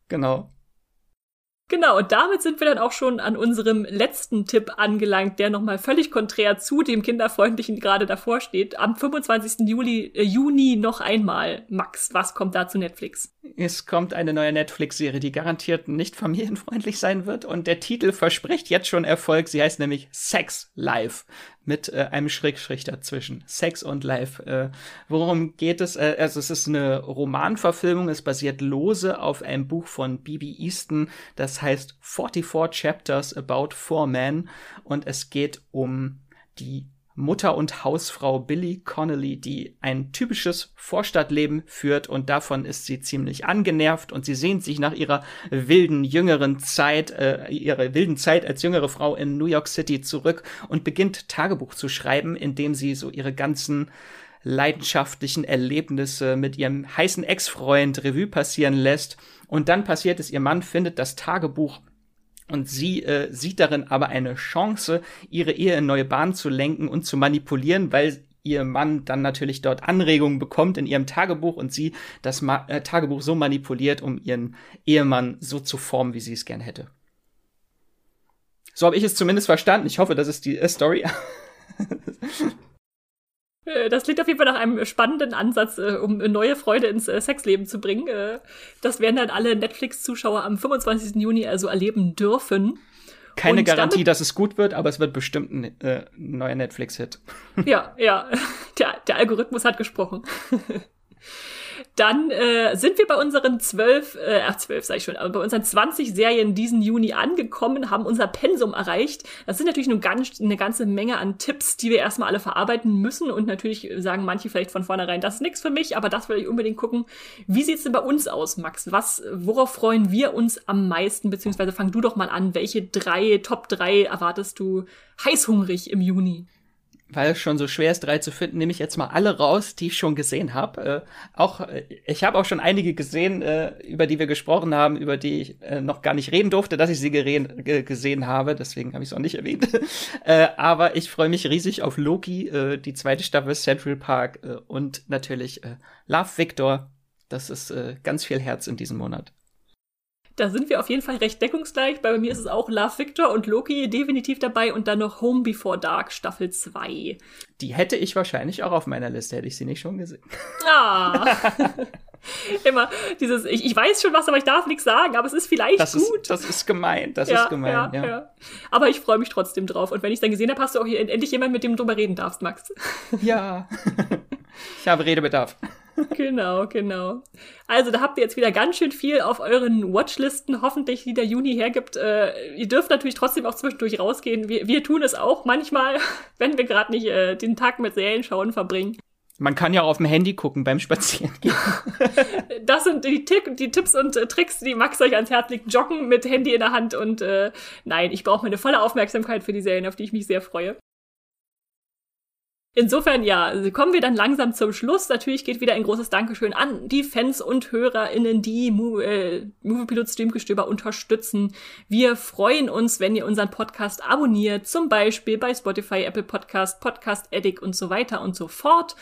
Genau. Genau, und damit sind wir dann auch schon an unserem letzten Tipp angelangt, der nochmal völlig konträr zu dem kinderfreundlichen gerade davor steht. Am 25. Juli, äh, Juni noch einmal. Max, was kommt da zu Netflix? Es kommt eine neue Netflix-Serie, die garantiert nicht familienfreundlich sein wird und der Titel verspricht jetzt schon Erfolg. Sie heißt nämlich Sex Life mit äh, einem Schrägstrich dazwischen. Sex und Life. Äh, worum geht es? Äh, also es ist eine Romanverfilmung. Es basiert lose auf einem Buch von Bibi Easton. Das heißt 44 Chapters About Four Men. Und es geht um die Mutter und Hausfrau Billy Connolly, die ein typisches Vorstadtleben führt und davon ist sie ziemlich angenervt und sie sehnt sich nach ihrer wilden jüngeren Zeit, äh, ihrer wilden Zeit als jüngere Frau in New York City zurück und beginnt Tagebuch zu schreiben, in dem sie so ihre ganzen leidenschaftlichen Erlebnisse mit ihrem heißen Ex-Freund Revue passieren lässt. Und dann passiert es, ihr Mann findet das Tagebuch und sie äh, sieht darin aber eine Chance, ihre Ehe in neue Bahnen zu lenken und zu manipulieren, weil ihr Mann dann natürlich dort Anregungen bekommt in ihrem Tagebuch und sie das Ma äh, Tagebuch so manipuliert, um ihren Ehemann so zu formen, wie sie es gern hätte. So habe ich es zumindest verstanden. Ich hoffe, das ist die äh, Story. Äh, das klingt auf jeden Fall nach einem spannenden Ansatz, äh, um neue Freude ins äh, Sexleben zu bringen. das werden dann alle Netflix-Zuschauer am 25. Juni also erleben dürfen. Keine Und Garantie, dass es gut wird, aber es wird bestimmt ein äh, neuer Netflix-Hit. Ja, ja. Der, der Algorithmus hat gesprochen. Dann äh, sind wir bei unseren zwölf, äh, zwölf sag ich schon, aber bei unseren 20 Serien diesen Juni angekommen, haben unser Pensum erreicht. Das sind natürlich eine, ganz, eine ganze Menge an Tipps, die wir erstmal alle verarbeiten müssen und natürlich sagen manche vielleicht von vornherein, das ist nichts für mich, aber das will ich unbedingt gucken. Wie sieht's denn bei uns aus, Max? Was, worauf freuen wir uns am meisten, beziehungsweise fang du doch mal an, welche drei, Top drei erwartest du heißhungrig im Juni? Weil es schon so schwer ist, drei zu finden, nehme ich jetzt mal alle raus, die ich schon gesehen habe. Äh, auch äh, ich habe auch schon einige gesehen, äh, über die wir gesprochen haben, über die ich äh, noch gar nicht reden durfte, dass ich sie gesehen habe. Deswegen habe ich es auch nicht erwähnt. äh, aber ich freue mich riesig auf Loki, äh, die zweite Staffel Central Park und natürlich Love Victor. Das ist ganz viel Herz in diesem Monat. Da sind wir auf jeden Fall recht deckungsgleich. Bei mir ist es auch Love Victor und Loki definitiv dabei und dann noch Home Before Dark Staffel 2. Die hätte ich wahrscheinlich auch auf meiner Liste, hätte ich sie nicht schon gesehen. Ah. Immer dieses, ich, ich weiß schon was, aber ich darf nichts sagen, aber es ist vielleicht das gut. Ist, das ist gemein, das ja, ist gemein, ja, ja. ja. Aber ich freue mich trotzdem drauf. Und wenn ich es dann gesehen habe, hast du auch hier endlich jemand, mit dem du drüber reden darfst, Max. Ja. ich habe Redebedarf. Genau, genau. Also da habt ihr jetzt wieder ganz schön viel auf euren Watchlisten, hoffentlich, die der Juni hergibt. Äh, ihr dürft natürlich trotzdem auch zwischendurch rausgehen. Wir, wir tun es auch manchmal, wenn wir gerade nicht äh, den Tag mit Serien schauen verbringen. Man kann ja auch auf dem Handy gucken beim Spazierengehen. das sind die, die Tipps und äh, Tricks, die Max euch ans Herz legt. Joggen mit Handy in der Hand und äh, nein, ich brauche meine volle Aufmerksamkeit für die Serien, auf die ich mich sehr freue. Insofern, ja, kommen wir dann langsam zum Schluss. Natürlich geht wieder ein großes Dankeschön an die Fans und HörerInnen, die Mo äh, Moviepilot Streamgestöber unterstützen. Wir freuen uns, wenn ihr unseren Podcast abonniert, zum Beispiel bei Spotify, Apple Podcast, Podcast Addict und so weiter und so fort.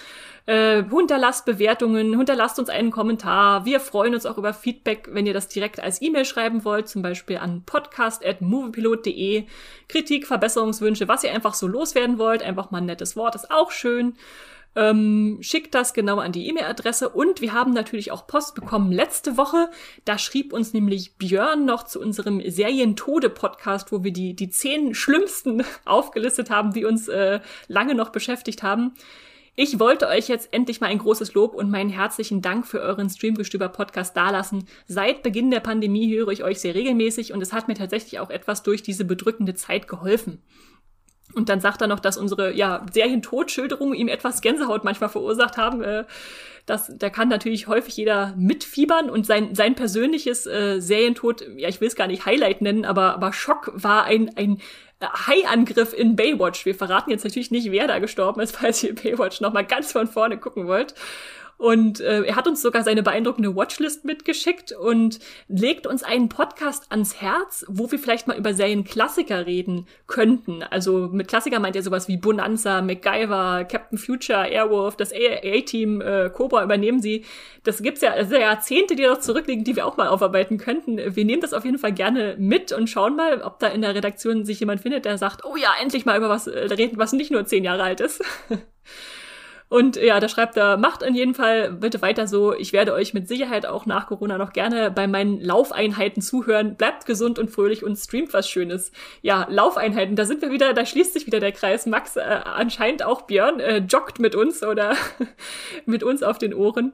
Äh, hinterlasst Bewertungen, hinterlasst uns einen Kommentar. Wir freuen uns auch über Feedback, wenn ihr das direkt als E-Mail schreiben wollt, zum Beispiel an podcast.moviepilot.de. Kritik, Verbesserungswünsche, was ihr einfach so loswerden wollt. Einfach mal ein nettes Wort, ist auch schön. Ähm, schickt das genau an die E-Mail-Adresse und wir haben natürlich auch Post bekommen letzte Woche. Da schrieb uns nämlich Björn noch zu unserem Serientode-Podcast, wo wir die, die zehn schlimmsten aufgelistet haben, die uns äh, lange noch beschäftigt haben. Ich wollte euch jetzt endlich mal ein großes Lob und meinen herzlichen Dank für euren Streamgestöber-Podcast dalassen. Seit Beginn der Pandemie höre ich euch sehr regelmäßig und es hat mir tatsächlich auch etwas durch diese bedrückende Zeit geholfen. Und dann sagt er noch, dass unsere ja, Serientodschilderungen ihm etwas Gänsehaut manchmal verursacht haben. Äh, das, da kann natürlich häufig jeder mitfiebern und sein, sein persönliches äh, Serientod, ja, ich will es gar nicht Highlight nennen, aber, aber Schock war ein, ein Hai-Angriff in Baywatch. Wir verraten jetzt natürlich nicht, wer da gestorben ist, falls ihr Baywatch noch mal ganz von vorne gucken wollt. Und äh, er hat uns sogar seine beeindruckende Watchlist mitgeschickt und legt uns einen Podcast ans Herz, wo wir vielleicht mal über Serienklassiker reden könnten. Also mit Klassiker meint er sowas wie Bonanza, MacGyver, Captain Future, Airwolf, das A-Team, äh, Cobra übernehmen sie. Das gibt's ja also Jahrzehnte, die noch zurückliegen, die wir auch mal aufarbeiten könnten. Wir nehmen das auf jeden Fall gerne mit und schauen mal, ob da in der Redaktion sich jemand findet, der sagt, oh ja, endlich mal über was äh, reden, was nicht nur zehn Jahre alt ist. Und ja, da schreibt er, macht in jedem Fall bitte weiter so. Ich werde euch mit Sicherheit auch nach Corona noch gerne bei meinen Laufeinheiten zuhören. Bleibt gesund und fröhlich und streamt was Schönes. Ja, Laufeinheiten, da sind wir wieder, da schließt sich wieder der Kreis. Max, äh, anscheinend auch Björn, äh, joggt mit uns oder mit uns auf den Ohren.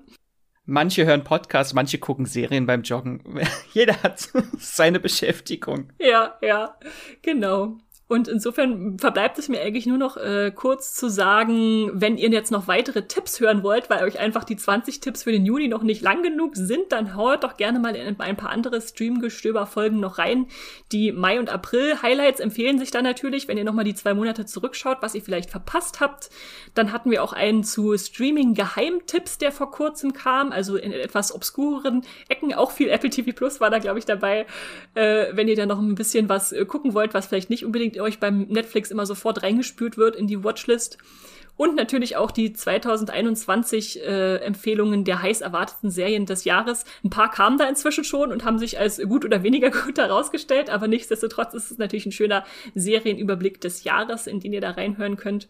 Manche hören Podcasts, manche gucken Serien beim Joggen. Jeder hat seine Beschäftigung. Ja, ja, genau. Und insofern verbleibt es mir eigentlich nur noch äh, kurz zu sagen, wenn ihr jetzt noch weitere Tipps hören wollt, weil euch einfach die 20 Tipps für den Juni noch nicht lang genug sind, dann haut doch gerne mal in ein paar andere Streamgestöber-Folgen noch rein. Die Mai- und April-Highlights empfehlen sich dann natürlich, wenn ihr nochmal die zwei Monate zurückschaut, was ihr vielleicht verpasst habt. Dann hatten wir auch einen zu Streaming-Geheimtipps, der vor kurzem kam, also in etwas obskuren Ecken. Auch viel Apple TV Plus war da, glaube ich, dabei. Äh, wenn ihr da noch ein bisschen was äh, gucken wollt, was vielleicht nicht unbedingt euch beim Netflix immer sofort reingespült wird in die Watchlist. Und natürlich auch die 2021 äh, Empfehlungen der heiß erwarteten Serien des Jahres. Ein paar kamen da inzwischen schon und haben sich als gut oder weniger gut herausgestellt, aber nichtsdestotrotz ist es natürlich ein schöner Serienüberblick des Jahres, in den ihr da reinhören könnt.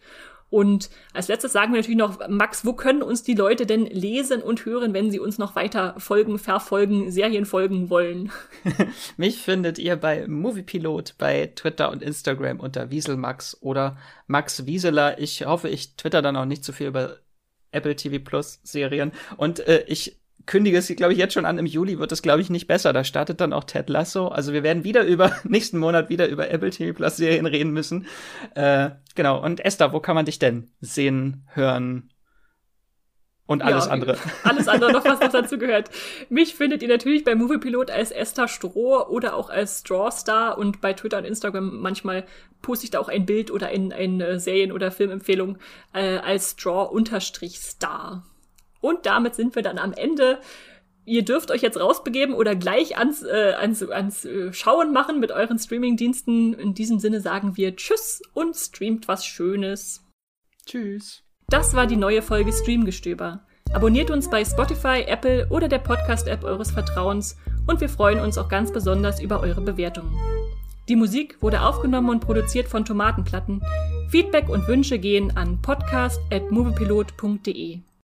Und als letztes sagen wir natürlich noch, Max, wo können uns die Leute denn lesen und hören, wenn sie uns noch weiter folgen, verfolgen, Serien folgen wollen? Mich findet ihr bei Moviepilot bei Twitter und Instagram unter Wieselmax oder Max Wieseler. Ich hoffe, ich twitter dann auch nicht zu viel über Apple TV Plus Serien. Und äh, ich kündige es, glaube ich, jetzt schon an, im Juli wird es, glaube ich, nicht besser. Da startet dann auch Ted Lasso. Also wir werden wieder über, nächsten Monat wieder über Apple TV Plus Serien reden müssen. Äh, genau. Und Esther, wo kann man dich denn sehen, hören, Und alles Ja, andere. Alles andere noch, was noch dazu gehört. Mich findet ihr natürlich bei Moviepilot als Esther Stroh oder auch als Strawstar und bei Twitter und Instagram manchmal poste ich da auch ein Bild oder ein, eine Serien- oder Filmempfehlung äh, als Straw-Star. Und damit sind wir dann am Ende. Ihr dürft euch jetzt rausbegeben oder gleich ans, äh, ans, ans äh, Schauen machen mit euren Streaming-Diensten. In diesem Sinne sagen wir Tschüss und streamt was Schönes. Tschüss. Das war die neue Folge Streamgestöber. Abonniert uns bei Spotify, Apple oder der Podcast-App eures Vertrauens und wir freuen uns auch ganz besonders über eure Bewertungen. Die Musik wurde aufgenommen und produziert von Tomatenplatten. Feedback und Wünsche gehen an podcast.moviepilot.de.